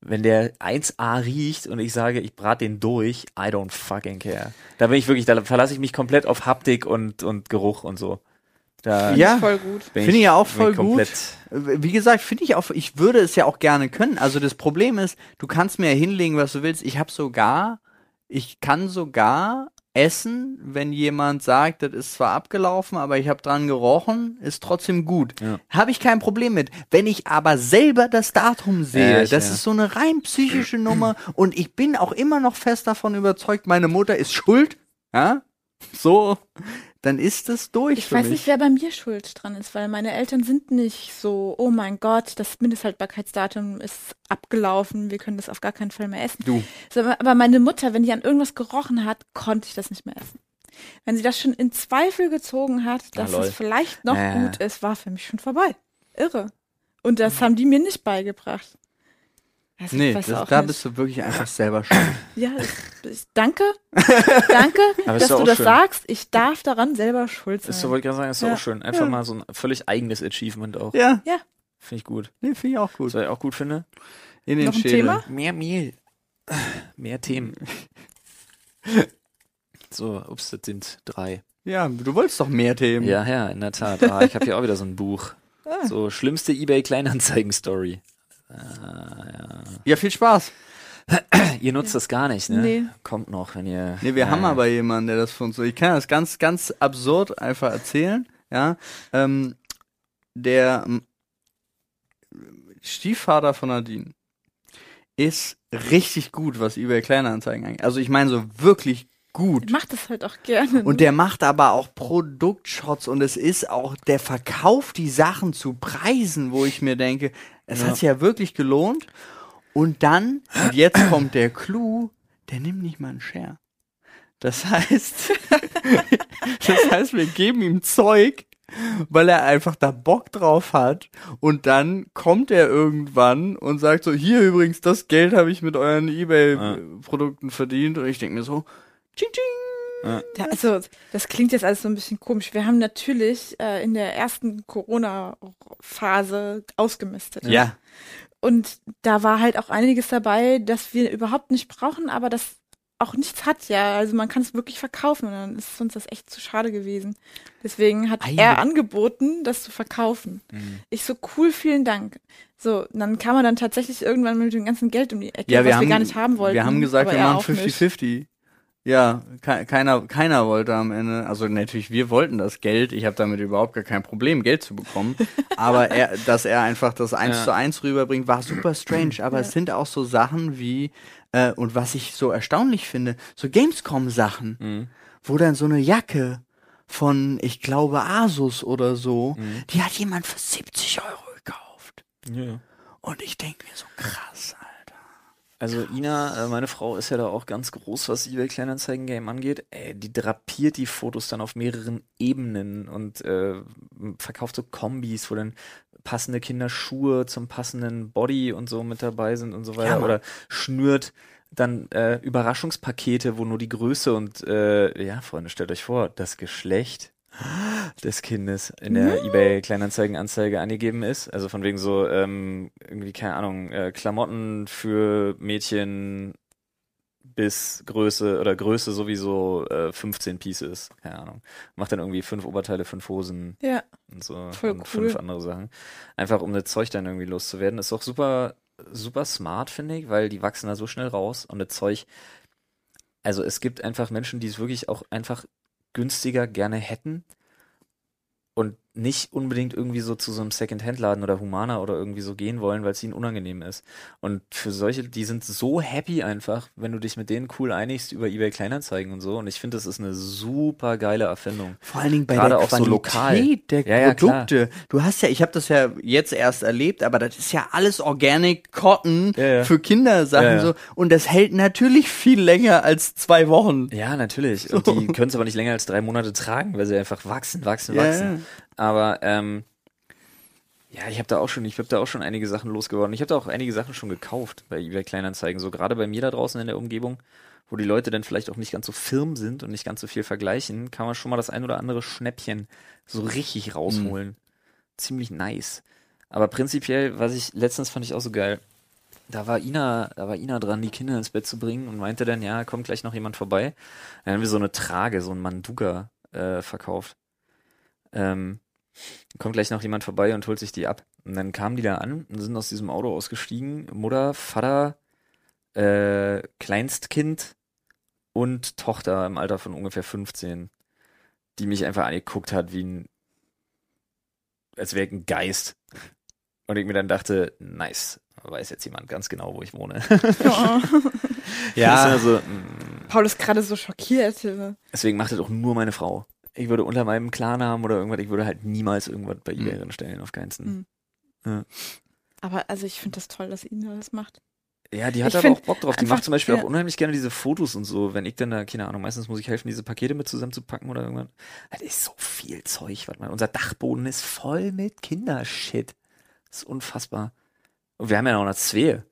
wenn der 1A riecht und ich sage, ich brate den durch, I don't fucking care. Da bin ich wirklich, da verlasse ich mich komplett auf Haptik und, und Geruch und so. Da Ja. Voll gut. Finde ich ja auch voll gut. Wie gesagt, finde ich auch, ich würde es ja auch gerne können. Also das Problem ist, du kannst mir ja hinlegen, was du willst. Ich habe sogar, ich kann sogar essen, wenn jemand sagt, das ist zwar abgelaufen, aber ich habe dran gerochen, ist trotzdem gut. Ja. Habe ich kein Problem mit. Wenn ich aber selber das Datum sehe, ich- das ja. ist so eine rein psychische Nummer und ich bin auch immer noch fest davon überzeugt, meine Mutter ist schuld. Ja? So, dann ist es durch Ich weiß mich. nicht, wer bei mir schuld dran ist, weil meine Eltern sind nicht so, oh mein Gott, das Mindesthaltbarkeitsdatum ist abgelaufen, wir können das auf gar keinen Fall mehr essen. Du. So, aber- meine Mutter, wenn die an irgendwas gerochen hat, konnte ich das nicht mehr essen. Wenn sie das schon in Zweifel gezogen hat, dass lol. es vielleicht noch ja. gut ist, war für mich schon vorbei. Irre. Und das haben die mir nicht beigebracht. Also, Nee, das, da nicht. bist du wirklich einfach selber schuld. Ja, ich, danke. danke, dass du das schön. sagst. Ich darf daran selber schuld Ist sein. wollte ich gerade sagen, ist Ja. auch schön. Einfach Ja. mal so ein völlig eigenes Achievement auch. ja, Finde ich gut. nee, finde ich auch gut. Was ich auch gut finde. In den Noch ein Schädel. Thema? Mehr Mehl. Mehr Themen. So, ups, das sind drei. Ja, du wolltest doch mehr Themen. Ja, ja, in der Tat. Ah, ich habe hier auch wieder so ein Buch. Ah. So, schlimmste eBay-Kleinanzeigen-Story. Ja, viel Spaß. Ihr nutzt das gar nicht, ne? Nee. Kommt noch, wenn ihr. Nee, wir Ja, haben ja. aber jemanden, der das für uns so. Ich kann das ganz, ganz absurd einfach erzählen. Ja, ähm, der ähm, Stiefvater von Nadine ist richtig gut, was eBay Kleinanzeigen angeht. Also ich meine so wirklich gut. Ich mach das halt auch gerne. Und der macht aber auch Produktshots und es ist auch, der verkauft die Sachen zu Preisen, wo ich mir denke, es Ja. hat sich ja wirklich gelohnt. Und dann, und jetzt kommt der Clou, der nimmt nicht mal einen Share. Das heißt, das heißt, wir geben ihm Zeug, weil er einfach da Bock drauf hat. Und dann kommt er irgendwann und sagt so, hier übrigens, das Geld habe ich mit euren Ebay-Produkten verdient. Und ich denke mir so, ching, ching. Ja, also, das klingt jetzt alles so ein bisschen komisch. Wir haben natürlich äh, in der ersten Corona-Phase ausgemistet. Ja. Und da war halt auch einiges dabei, das wir überhaupt nicht brauchen, aber das auch nichts hat, ja. Also man kann es wirklich verkaufen und dann ist uns das echt zu schade gewesen. Deswegen hat Ei, er angeboten, das zu verkaufen. Mhm. Ich so, cool, vielen Dank. So, dann kam er dann tatsächlich irgendwann mit dem ganzen Geld um die Ecke, Ja, was wir wir haben, gar nicht haben wollten. wir haben gesagt, wir machen auch nicht. 50-50. Ja, ke keiner, keiner wollte am Ende, also natürlich, wir wollten das Geld, ich habe damit überhaupt gar kein Problem, Geld zu bekommen, aber er, dass er einfach das eins Ja. zu eins rüberbringt, war super strange, aber Ja. es sind auch so Sachen wie, äh, und was ich so erstaunlich finde, so Gamescom-Sachen, Mhm. wo dann so eine Jacke von, ich glaube, Asus oder so, Mhm. die hat jemand für 70 Euro gekauft. Ja. Und ich denke mir so, krass. Also Ina, äh, meine Frau ist ja da auch ganz groß, was eBay Kleinanzeigen-Game angeht. Ey, die drapiert die Fotos dann auf mehreren Ebenen und äh, verkauft so Kombis, wo dann passende Kinderschuhe zum passenden Body und so mit dabei sind und so weiter. Mann. Oder schnürt dann äh, Überraschungspakete, wo nur die Größe und äh, ja, Freunde, stellt euch vor, das Geschlecht des Kindes in der eBay Kleinanzeigen-Anzeige angegeben ist. Also von wegen so, ähm, irgendwie, keine Ahnung, äh, Klamotten für Mädchen bis Größe oder Größe sowieso äh, 15 Pieces, keine Ahnung. Macht dann irgendwie fünf Oberteile, fünf Hosen Ja, und so Voll und cool. fünf andere Sachen. Einfach um das Zeug dann irgendwie loszuwerden. Ist auch super, super smart, finde ich, weil die wachsen da so schnell raus und das Zeug, also es gibt einfach Menschen, die es wirklich auch einfach günstiger gerne hätten. Und nicht unbedingt irgendwie so zu so einem Second-Hand-Laden oder Humana oder irgendwie so gehen wollen, weil es ihnen unangenehm ist. Und für solche, die sind so happy einfach, wenn du dich mit denen cool einigst über eBay Kleinanzeigen und so. Und ich finde, das ist eine super geile Erfindung. Vor allen Dingen bei Gerade der auch so Qualität lokal. der Ja, ja, klar. Produkte. du hast ja, ich habe das ja jetzt erst erlebt, aber das ist ja alles Organic Cotton Ja, für Kindersachen so und das hält natürlich viel länger als zwei Wochen. Ja, natürlich. Und die können es aber nicht länger als drei Monate tragen, weil sie einfach wachsen, wachsen, wachsen. Aber ähm, ja, ich habe da auch schon, ich habe da auch schon einige Sachen losgeworden. Ich habe da auch einige Sachen schon gekauft bei eBay Kleinanzeigen. So gerade bei mir da draußen in der Umgebung, wo die Leute dann vielleicht auch nicht ganz so firm sind und nicht ganz so viel vergleichen, kann man schon mal das ein oder andere Schnäppchen so richtig rausholen. Ziemlich nice. Aber prinzipiell, was ich letztens fand ich auch so geil. Da war Ina, da war Ina dran, die Kinder ins Bett zu bringen und meinte dann, ja, kommt gleich noch jemand vorbei. Dann haben wir so eine Trage, so ein Manduka äh, verkauft. Ähm, kommt gleich noch jemand vorbei und holt sich die ab. Und dann kamen die da an und sind aus diesem Auto ausgestiegen. Mutter, Vater, äh, Kleinstkind und Tochter im Alter von ungefähr 15, die mich einfach angeguckt hat wie ein, als wäre ich ein Geist. Und ich mir dann dachte, nice, weiß jetzt jemand ganz genau, wo ich wohne. Oh. Ist also, Paul ist gerade so schockiert. Deswegen macht das auch nur meine Frau. Ich würde unter meinem Klarnamen oder irgendwas, ich würde halt niemals irgendwas bei eBay Mhm. stellen, auf keinen Fall. Mhm. Aber also ich finde das toll, dass Ina das macht. Ja, die hat Ich aber find auch Bock drauf. Die macht zum Beispiel ja. auch unheimlich gerne diese Fotos und so. Wenn ich dann da, keine Ahnung, meistens muss ich helfen, diese Pakete mit zusammenzupacken oder irgendwas. Das ist so viel Zeug, was man. Unser Dachboden ist voll mit Kindershit. Das ist unfassbar. Und wir haben ja noch eine Zwehe.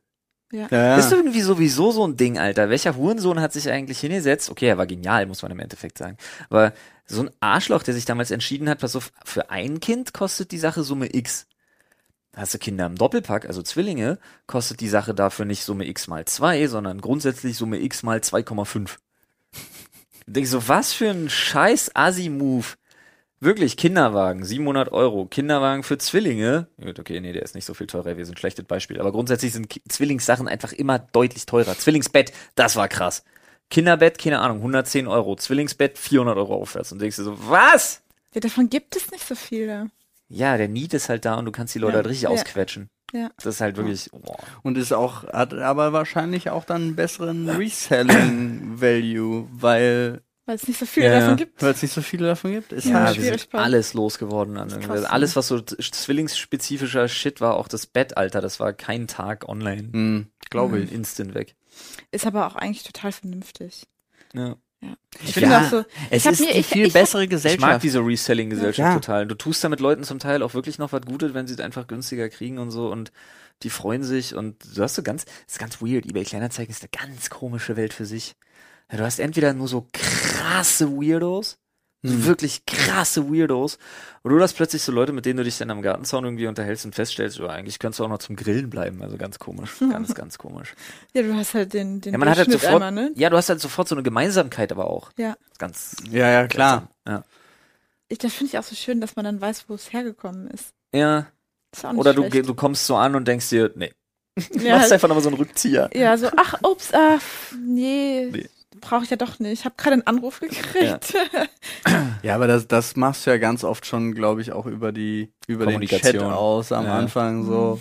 Ja. Ja, ist irgendwie sowieso so ein Ding, Alter. Welcher Hurensohn hat sich eigentlich hingesetzt? Okay, er war genial, muss man im Endeffekt sagen. Aber so ein Arschloch, der sich damals entschieden hat, pass auf, für ein Kind kostet die Sache Summe X. Hast du Kinder im Doppelpack, also Zwillinge, kostet die Sache dafür nicht Summe X mal 2, sondern grundsätzlich Summe X mal 2,5. Ich denke so, was für ein scheiß Assi-Move. Wirklich, Kinderwagen, 700 Euro. Kinderwagen für Zwillinge. Gut, okay, nee, der ist nicht so viel teurer. Wir sind ein schlechtes Beispiel. Aber grundsätzlich sind Ki- Zwillingssachen einfach immer deutlich teurer. Zwillingsbett, das war krass. Kinderbett, keine Ahnung, 110 Euro. Zwillingsbett, 400 Euro aufwärts. Und denkst du so, was? Ja, davon gibt es nicht so viele. Ja, der Need ist halt da und du kannst die Leute Ja. halt richtig Ja. ausquetschen. Ja. Das ist halt wirklich, oh. Und ist auch, hat aber wahrscheinlich auch dann einen besseren Reselling-Value, weil Weil es nicht so viele Ja, ja. davon gibt. weil es nicht so viele davon gibt. Ist Ja, Ja, halt, schwierig alles losgeworden an krass, Alles, ne? was so zwillingsspezifischer Shit war, auch das Bett, Alter, das war kein Tag online. hm, glaube ich. Instant weg. Ist aber auch eigentlich total vernünftig. Ja. Ja. Ich Ja, finde auch so, Es ich ist mir- die ich- viel ich bessere Ich mag Gesellschaft. diese Reselling-Gesellschaft Ja. total. Du tust damit Leuten zum Teil auch wirklich noch was Gutes, wenn sie es einfach günstiger kriegen und so und die freuen sich und du hast so ganz, das ist ganz weird. eBay Kleinanzeigen ist eine ganz komische Welt für sich. Ja, du hast entweder nur so krasse Weirdos, so Hm. wirklich krasse Weirdos, oder du hast plötzlich so Leute, mit denen du dich dann am Gartenzaun irgendwie unterhältst und feststellst, oh, eigentlich könntest du auch noch zum Grillen bleiben. Also ganz komisch. Ganz, ganz komisch. ja, du hast halt den, den Ja, man hat halt sofort, einmal, ne? ja, du hast halt sofort so eine Gemeinsamkeit aber auch. Ja. Ganz ja, ja, klar. seltsam. Ich, das finde ich auch so schön, dass man dann weiß, wo es hergekommen ist. Ja. Ja. Ist auch nicht Oder du, du kommst so an und denkst dir, nee, ja, machst einfach nochmal so einen Rückzieher. ja, so, ach, ups, ah, f- nee, Nee. Brauche ich ja doch nicht. Ich habe gerade einen Anruf gekriegt. Ja, aber das, das machst du ja ganz oft schon, glaube ich, auch über die über den Chat Kommunikation. aus am Ja. Anfang so.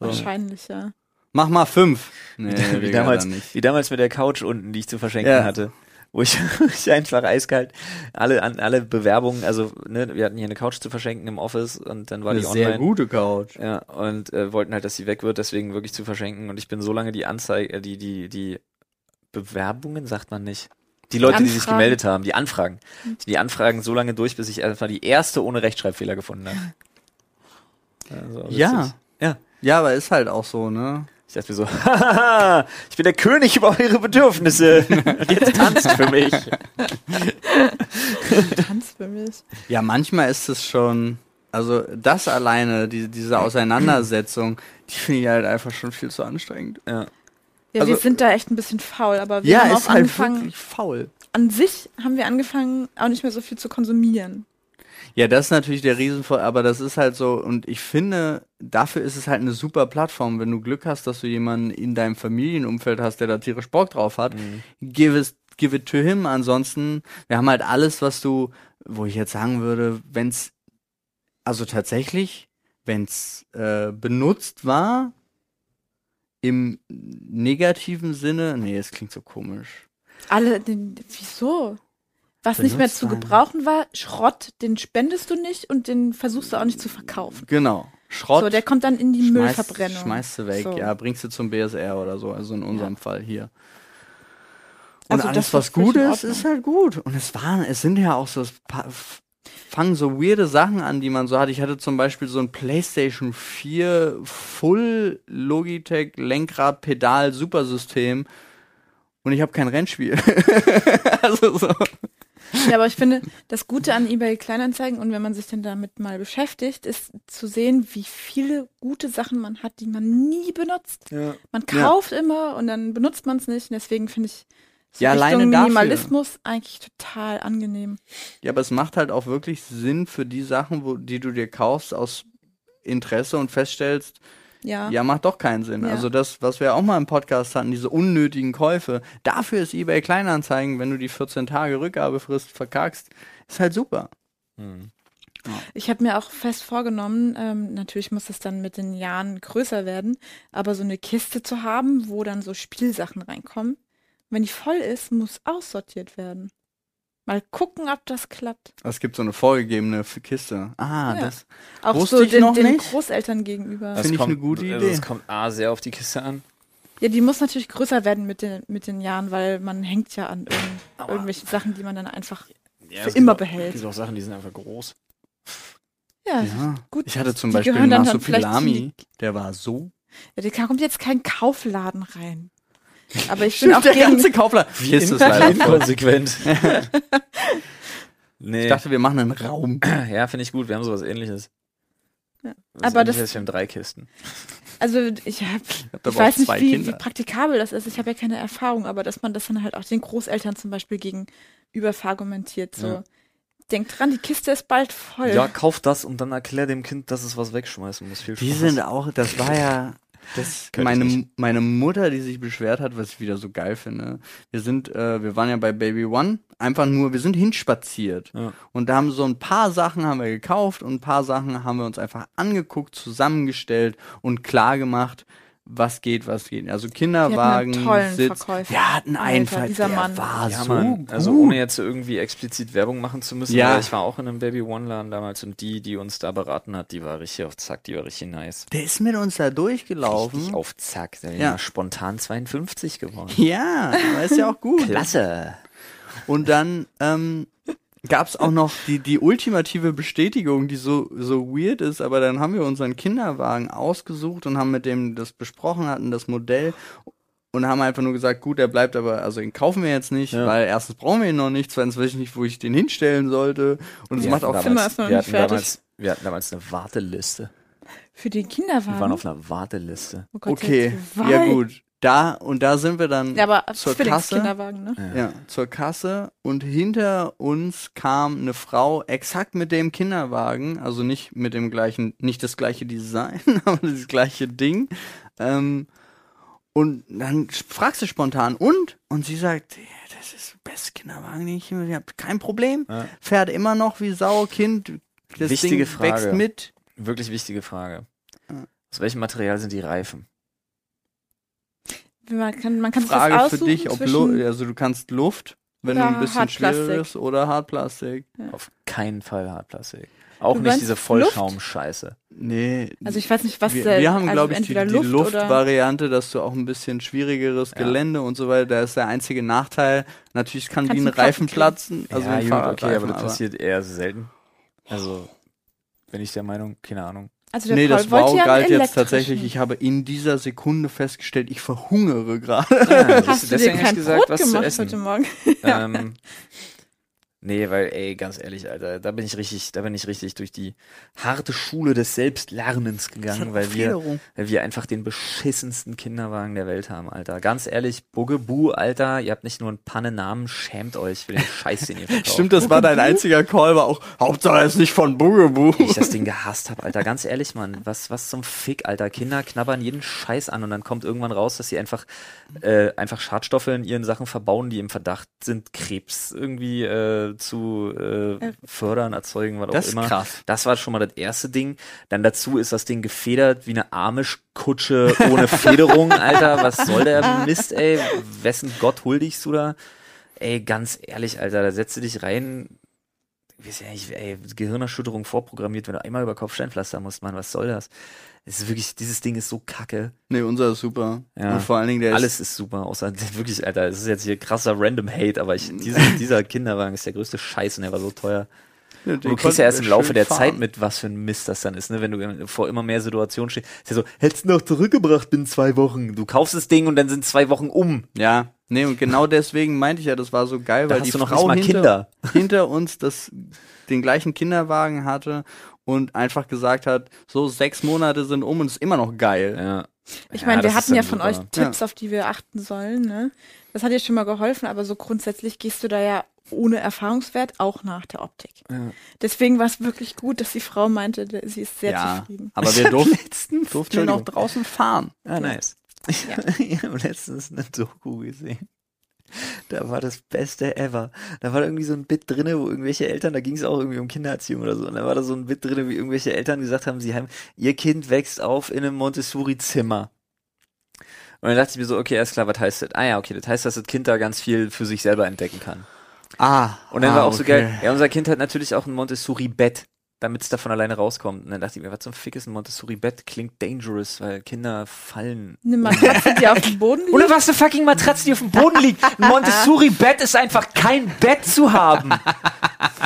so. Wahrscheinlich, ja. Mach mal fünf. Nee, wie, Digga, damals, wie damals mit der Couch unten, die ich zu verschenken Ja. hatte. Wo ich, ich einfach eiskalt alle, an alle Bewerbungen, also ne, wir hatten hier eine Couch zu verschenken im Office und dann war Eine die sehr online. gute Couch. Ja, und äh, wollten halt, dass sie weg wird, deswegen wirklich zu verschenken. Und ich bin so lange die Anzeige, äh, die, die, die Bewerbungen sagt man nicht. Die Leute, die sich Anfragen. gemeldet haben, die Anfragen. Die Anfragen so lange durch, bis ich einfach die erste ohne Rechtschreibfehler gefunden habe. Also, Ja. Ja. Ja, aber ist halt auch so, ne? Ich dachte mir so, hahaha, ich bin der König über eure Bedürfnisse. Und jetzt tanzt für mich. Tanz für mich. Ja, manchmal ist es schon, also das alleine, die, diese Auseinandersetzung, die finde ich halt einfach schon viel zu anstrengend. Ja. Ja, Also- wir sind da echt ein bisschen faul, aber wir ja, haben ist auch halt angefangen, wirklich faul. an sich haben wir angefangen, auch nicht mehr so viel zu konsumieren. Ja, das ist natürlich der Riesenvorteil, aber das ist halt so, und ich finde, dafür ist es halt eine super Plattform, wenn du Glück hast, dass du jemanden in deinem Familienumfeld hast, der da tierisch Bock drauf hat, give, it, give it to him. Ansonsten, wir haben halt alles, was du, wo ich jetzt sagen würde, wenn's, also tatsächlich, wenn's äh, benutzt war, im negativen Sinne, nee, es klingt so komisch. Alle, den, wieso? Was nicht mehr zu Benutzt gebrauchen war, Schrott, den spendest du nicht und den versuchst du auch nicht zu verkaufen. Genau. Schrott. So, der kommt dann in die Schmeißt- Müllverbrennung. Schmeißt du weg, So. ja, bringst du zum BSR oder so, also in unserem Fall hier. Und Also alles, das was völlig gut ist, ist halt gut. Und es waren, es sind ja auch so, es pa- f- fangen so weirde Sachen an, die man so hat. Ich hatte zum Beispiel so ein PlayStation 4 Full Logitech Lenkrad Pedal Supersystem und ich habe kein Rennspiel. also so. Ja, aber ich finde, das Gute an eBay Kleinanzeigen und wenn man sich dann damit mal beschäftigt, ist zu sehen, wie viele gute Sachen man hat, die man nie benutzt. Ja. Man kauft immer und dann benutzt man es nicht. Und deswegen finde ich so Ja, alleine Richtung dafür. Minimalismus eigentlich total angenehm. Ja, aber es macht halt auch wirklich Sinn für die Sachen, wo, die du dir kaufst aus Interesse und feststellst, Ja. Ja, macht doch keinen Sinn. Ja. Also das, was wir auch mal im Podcast hatten, diese unnötigen Käufe, dafür ist eBay Kleinanzeigen, wenn du die 14 Tage Rückgabefrist verkackst, ist halt super. Hm. Ich habe mir auch fest vorgenommen, ähm, natürlich muss es dann mit den Jahren größer werden, aber so eine Kiste zu haben, wo dann so Spielsachen reinkommen. Wenn die voll ist, muss aussortiert werden. Mal gucken, ob das klappt. Es gibt so eine vorgegebene Kiste. Ah, Ja. das Auch Wusste so ich den, noch den nicht. Großeltern gegenüber. Das- Finde ich kommt- eine gute Also Idee. es kommt A sehr auf die Kiste an. Ja, die muss natürlich größer werden mit den, mit den Jahren, weil man hängt ja an irgend, irgendwelchen Sachen, die man dann einfach Ja, für es immer gibt auch- behält. Es gibt auch Sachen, die sind einfach groß. Ja, Ja. gut. Ich hatte zum Die Beispiel gehören einen dann vielleicht Masopilami, der war so. Ja, da kommt jetzt kein Kaufladen rein. Aber ich bin auch der gegen, ganze Kaufler. Hier ist es leider inkonsequent. nee. Ich dachte, wir machen einen Raum. ja, finde ich gut. Wir haben sowas ähnliches. Ja. Was Aber das- ähnliches, wir haben drei Kisten. also ich habe, hab ich aber weiß nicht, zwei wie, Kinder. wie praktikabel das ist. Ich habe ja keine Erfahrung, aber dass man das dann halt auch den Großeltern zum Beispiel gegenüber verargumentiert. So, Ja. denkt dran, die Kiste ist bald voll. Ja, kauf das und dann erklär dem Kind, dass es was wegschmeißen muss. Viel Die Spaß. sind auch, das war ja, das, meine, meine Mutter, die sich beschwert hat, was ich wieder so geil finde. Wir sind, äh, wir waren ja bei Baby One, einfach nur, wir sind hinspaziert. Ja. Und da haben so ein paar Sachen haben wir gekauft und ein paar Sachen haben wir uns einfach angeguckt, zusammengestellt und klar gemacht, was geht, was geht. Also Kinderwagen, einen tollen Sitz. Verkäufer. Wir hatten Alter, einfach, dieser der Mann. war Ja, so Mann. gut. Also ohne jetzt irgendwie explizit Werbung machen zu müssen. Ja. Ich war auch in einem Baby One Laden damals und die, die uns da beraten hat, die war richtig auf Zack, die war richtig nice. der ist mit uns da durchgelaufen. Richtig auf Zack. Der Ja. ja. spontan 52 geworden. Ja, aber ist ja auch gut. Klasse. Und dann ähm, gab es auch noch die, die ultimative Bestätigung, die so, so weird ist, aber dann haben wir unseren Kinderwagen ausgesucht und haben mit dem das besprochen, hatten das Modell und haben einfach nur gesagt, gut, der bleibt aber, also den kaufen wir jetzt nicht, Ja. weil erstens brauchen wir ihn noch nicht, zweitens weiß ich nicht, wo ich den hinstellen sollte und es Wir macht auch Zimmer ist noch wir, nicht hatten fertig. damals, wir hatten damals eine Warteliste. Für den Wir Kinderwagen. waren auf einer Warteliste. oh Gott, Okay, ja gut. Da und da sind wir dann Ja, aber zur Kasse. Kinderwagen, ne? Ja, zur Kasse und hinter uns kam eine Frau exakt mit dem Kinderwagen, also nicht mit dem gleichen, nicht das gleiche Design, aber das gleiche Ding. Ähm, und dann fragst du spontan und und sie sagt, "Ja, das ist der beste Kinderwagen, den ich habt kein Problem, Ja. fährt immer noch wie Sau, Kind, das Wichtige Ding Frage. wächst mit. Wirklich wichtige Frage. Ja. Aus welchem Material sind die Reifen? Man kann, man kann sich Frage das für dich, ob Lu also du kannst Luft, wenn du ein bisschen Hartplastik. schwereres oder Hartplastik. Auf keinen Fall Hartplastik. Auch Du nicht diese Luft? Vollschaum-Scheiße. Nee, Also ich weiß nicht, was wir, wir haben, also glaube ich, die, die Luft Luftvariante, dass du auch ein bisschen schwierigeres Ja. Gelände und so weiter. Da ist der einzige Nachteil. Natürlich kann Kannst wie ein du Platten Reifen platzen. Also ja, ein gut, okay, aber das passiert eher selten. Also, bin ich der Meinung, keine Ahnung. Also der Nee, Paul das wollte Wow ja galt jetzt tatsächlich. Ich habe in dieser Sekunde festgestellt, ich verhungere gerade. Ja, Hast du dir deswegen hab ich kein gesagt, Brot was zu gemacht essen. heute Morgen? Ähm, nee, weil, ey, ganz ehrlich, Alter, da bin ich richtig, da bin ich richtig durch die harte Schule des Selbstlernens gegangen, weil wir, weil wir einfach den beschissensten Kinderwagen der Welt haben, Alter. Ganz ehrlich, Buggebu, Alter, ihr habt nicht nur einen Panne-Namen, schämt euch für den Scheiß, den ihr verkauft. Stimmt, das war dein einziger Call, war auch Hauptsache er ist nicht von. Wie ich das Ding gehasst habe, Alter. Ganz ehrlich, Mann. Was, was zum Fick, Alter. Kinder knabbern jeden Scheiß an und dann kommt irgendwann raus, dass sie einfach, äh, einfach Schadstoffe in ihren Sachen verbauen, die im Verdacht sind, Krebs irgendwie äh, zu äh, fördern, erzeugen, was Das auch ist immer. krass. Das war schon mal das erste Ding. Dann dazu ist das Ding gefedert wie eine Amish-Kutsche ohne Federung, Alter. Was soll der Mist, ey? Wessen Gott huldigst du da? Ey, ganz ehrlich, Alter, da setzt du dich rein. Weiß ja nicht, ey, Gehirnerschütterung vorprogrammiert, wenn du einmal über Kopfsteinpflaster musst, Mann, was soll das? Es ist wirklich, dieses Ding ist so kacke. Nee, unser ist super. Ja. Und vor allen Dingen der Alles ist super, außer wirklich, Alter, es ist jetzt hier krasser Random Hate, aber ich, dieser, dieser Kinderwagen ist der größte Scheiß und der war so teuer. ist. Und du kriegst ja erst im Laufe der fahren. Zeit mit, was für ein Mist das dann ist, ne? Wenn du vor immer mehr Situationen stehst. Ist ja so, hättest du noch zurückgebracht binnen zwei Wochen. Du kaufst das Ding und dann sind zwei Wochen um. Ja, nee, und genau deswegen meinte ich ja, das war so geil, Da weil hast die du noch Frau hinter, Kinder. hinter uns das, den gleichen Kinderwagen hatte und einfach gesagt hat, so sechs Monate sind um und ist immer noch geil. Ja. Ich Ja, meine, wir das ist hatten ja von super. euch Tipps, auf die wir achten sollen, ne? Das hat dir schon mal geholfen, aber so grundsätzlich gehst du da ja ohne Erfahrungswert auch nach der Optik. Ja. Deswegen war es wirklich gut, dass die Frau meinte, sie ist sehr ja, zufrieden. aber wir durften, durften auch draußen fahren. Ah, nice. Ich habe letztens eine Doku gesehen. Da war das Beste ever. Da war irgendwie so ein Bit drinne, wo irgendwelche Eltern, da ging es auch irgendwie um Kindererziehung oder so, und da war da so ein Bit drinne, wie irgendwelche Eltern gesagt haben, sie haben, ihr Kind wächst auf in einem Montessori-Zimmer. Und dann dachte ich mir so, okay, alles klar, was heißt das? Ah ja, okay, das heißt, dass das Kind da ganz viel für sich selber entdecken kann. Ah, Und dann ah, war auch so okay. geil, ja, unser Kind hat natürlich auch ein Montessori-Bett, damit es da von alleine rauskommt. Und dann dachte ich mir, was zum Fick ist ein Montessori-Bett? Klingt dangerous, weil Kinder fallen. Eine Matratze, die auf dem Boden liegt. Oder was eine fucking Matratze, die auf dem Boden liegt. Ein Montessori-Bett ist einfach kein Bett zu haben.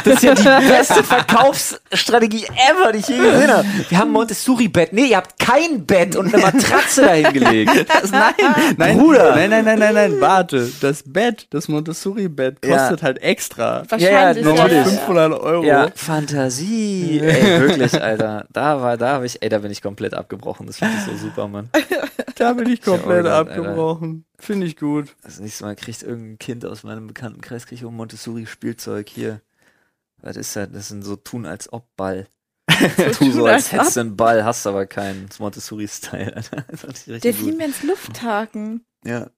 Das ist ja die beste Verkaufsstrategie ever, die ich je gesehen habe. Wir haben ein Montessori-Bett. Nee, ihr habt kein Bett und eine Matratze dahingelegt. Das, nein, nein, Bruder. Nein, nein, nein, nein, nein, warte. Das Bett, das Montessori-Bett kostet Ja. halt extra. Wahrscheinlich. Ja, natürlich. ja, ja. 500 Euro. Ja, Fantasie. Ey, wirklich, Alter. Da war, da habe ich, ey, da bin ich komplett abgebrochen. Das finde ich so super, Mann. Da bin ich komplett Ja, abgebrochen. Finde ich gut. Das nächste Mal kriegt irgendein Kind aus meinem Bekanntenkreis kriegt ein Montessori-Spielzeug hier. Was ist das? Das sind so tun als ob Ball. tu so als hättest du einen Ball, hast aber keinen. Das Montessori-Style, Der richtig gut. Siemens Lufthaken. Ja.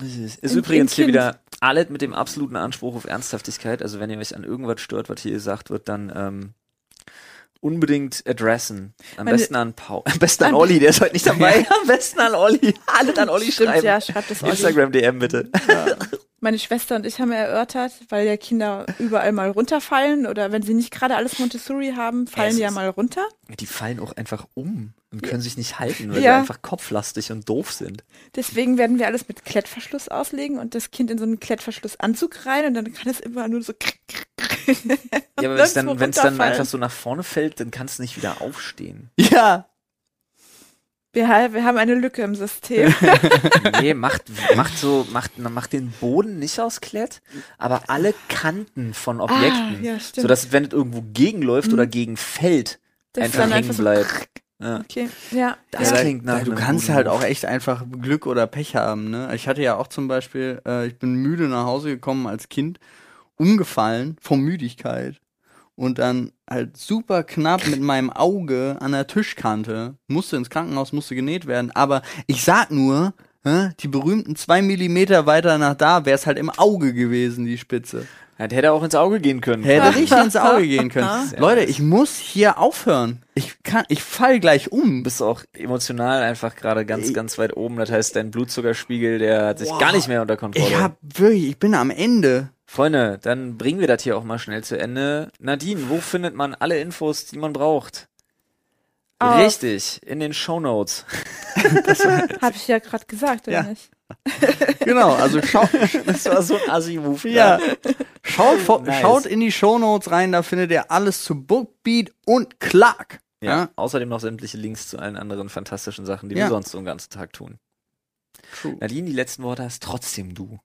Richtig. Ist Im- übrigens hier Kind. wieder alles mit dem absoluten Anspruch auf Ernsthaftigkeit. Also wenn ihr euch an irgendwas stört, was hier gesagt wird, dann ähm, unbedingt adressen. Am Meine- besten an Paul. Am besten an An- Olli, der ist heute nicht dabei. Am besten an Olli. Alles an Olli Stimmt, schreiben. ja, schreibt es euch. Instagram DM bitte. Meine Schwester und ich haben erörtert, weil ja Kinder überall mal runterfallen oder wenn sie nicht gerade alles Montessori haben, fallen Es die ja mal runter. Die fallen auch einfach um und können sich nicht halten, weil sie Ja. einfach kopflastig und doof sind. Deswegen werden wir alles mit Klettverschluss auslegen und das Kind in so einen Klettverschlussanzug rein und dann kann es immer nur so. Ja, aber wenn's dann, wenn es dann einfach so nach vorne fällt, dann kannst du nicht wieder aufstehen. Ja. Wir, ha- wir haben eine Lücke im System. Nee, macht, macht so, macht, macht den Boden nicht aus Klett, aber alle Kanten von Objekten. Ah, ja, stimmt. sodass, wenn es irgendwo gegenläuft Mhm. oder gegen fällt, Das einfach dann hängen so- bleibt. Ja. Okay, ja. Das ja. Klingt nach du kannst halt auch echt einfach Glück oder Pech haben. Ne? Ich hatte ja auch zum Beispiel, äh, ich bin müde nach Hause gekommen als Kind, umgefallen vor Müdigkeit und dann halt super knapp mit meinem Auge an der Tischkante, musste ins Krankenhaus, musste genäht werden, aber ich sag nur, hä, die berühmten zwei Millimeter weiter nach da wäre es halt im Auge gewesen, die Spitze. Ja, der hätte auch ins Auge gehen können. Hätte richtig ins Auge gehen können. Leute, ich muss hier aufhören. Ich kann, ich fall gleich um. Du bist auch emotional einfach gerade ganz, ganz weit oben. Das heißt, dein Blutzuckerspiegel, der hat sich gar nicht mehr unter Kontrolle. Ich hab wirklich, ich bin am Ende. Freunde, dann bringen wir das hier auch mal schnell zu Ende. Nadine, wo findet man alle Infos, die man braucht? Auf- Richtig, in den Shownotes. Habe ich ja gerade gesagt, oder Ja. nicht? Genau, also schaut, Das war so ein Assi-Move. ja. Schaut, vor- Nice. schaut in die Shownotes rein, da findet ihr alles zu Bookbeat und Clark. Ja. Ja. Außerdem noch sämtliche Links zu allen anderen fantastischen Sachen, die Ja. wir sonst so den ganzen Tag tun. True. Nadine, die letzten Worte hast trotzdem du.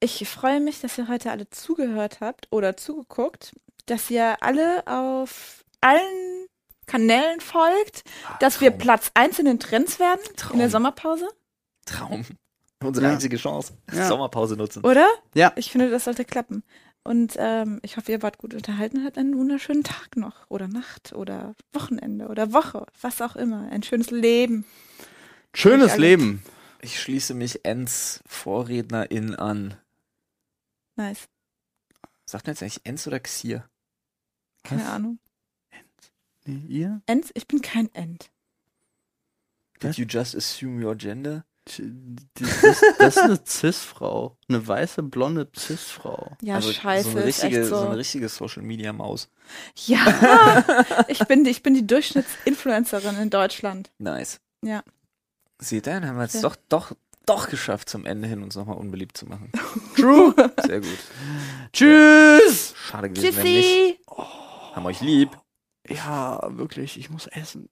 Ich freue mich, dass ihr heute alle zugehört habt oder zugeguckt, dass ihr alle auf allen Kanälen folgt, dass wir Traum. Platz 1 in den Trends werden in Traum. der Sommerpause, Traum. Unsere Ja. einzige Chance. Ja. Sommerpause nutzen. oder? Ja. Ich finde, das sollte klappen. Und ähm, ich hoffe, ihr wart gut unterhalten und habt einen wunderschönen Tag noch oder Nacht oder Wochenende oder Woche, was auch immer. Ein schönes Leben. Schönes alle. Leben. Ich schließe mich Ens Vorrednerin an. Nice. Sagt man jetzt eigentlich Ens oder Xier? Keine Was? Ahnung. Nee, ihr? Ent, ich bin kein Ent. Did Was? you just assume your gender? Das ist, das ist eine Cis-Frau. Eine weiße, blonde Cis-Frau. Ja, also scheiße. So eine ist richtige, echt so. so eine richtige Social Media Maus. Ja, ich bin, die- ich bin die Durchschnittsinfluencerin in Deutschland. Nice. Ja. Ihr, dann haben wir es doch, doch, doch geschafft, zum Ende hin uns nochmal unbeliebt zu machen. True. Sehr gut. Tschüss. Schade gewesen, wenn nicht. Tschüssi! Haben euch lieb. Ja, wirklich, ich muss essen.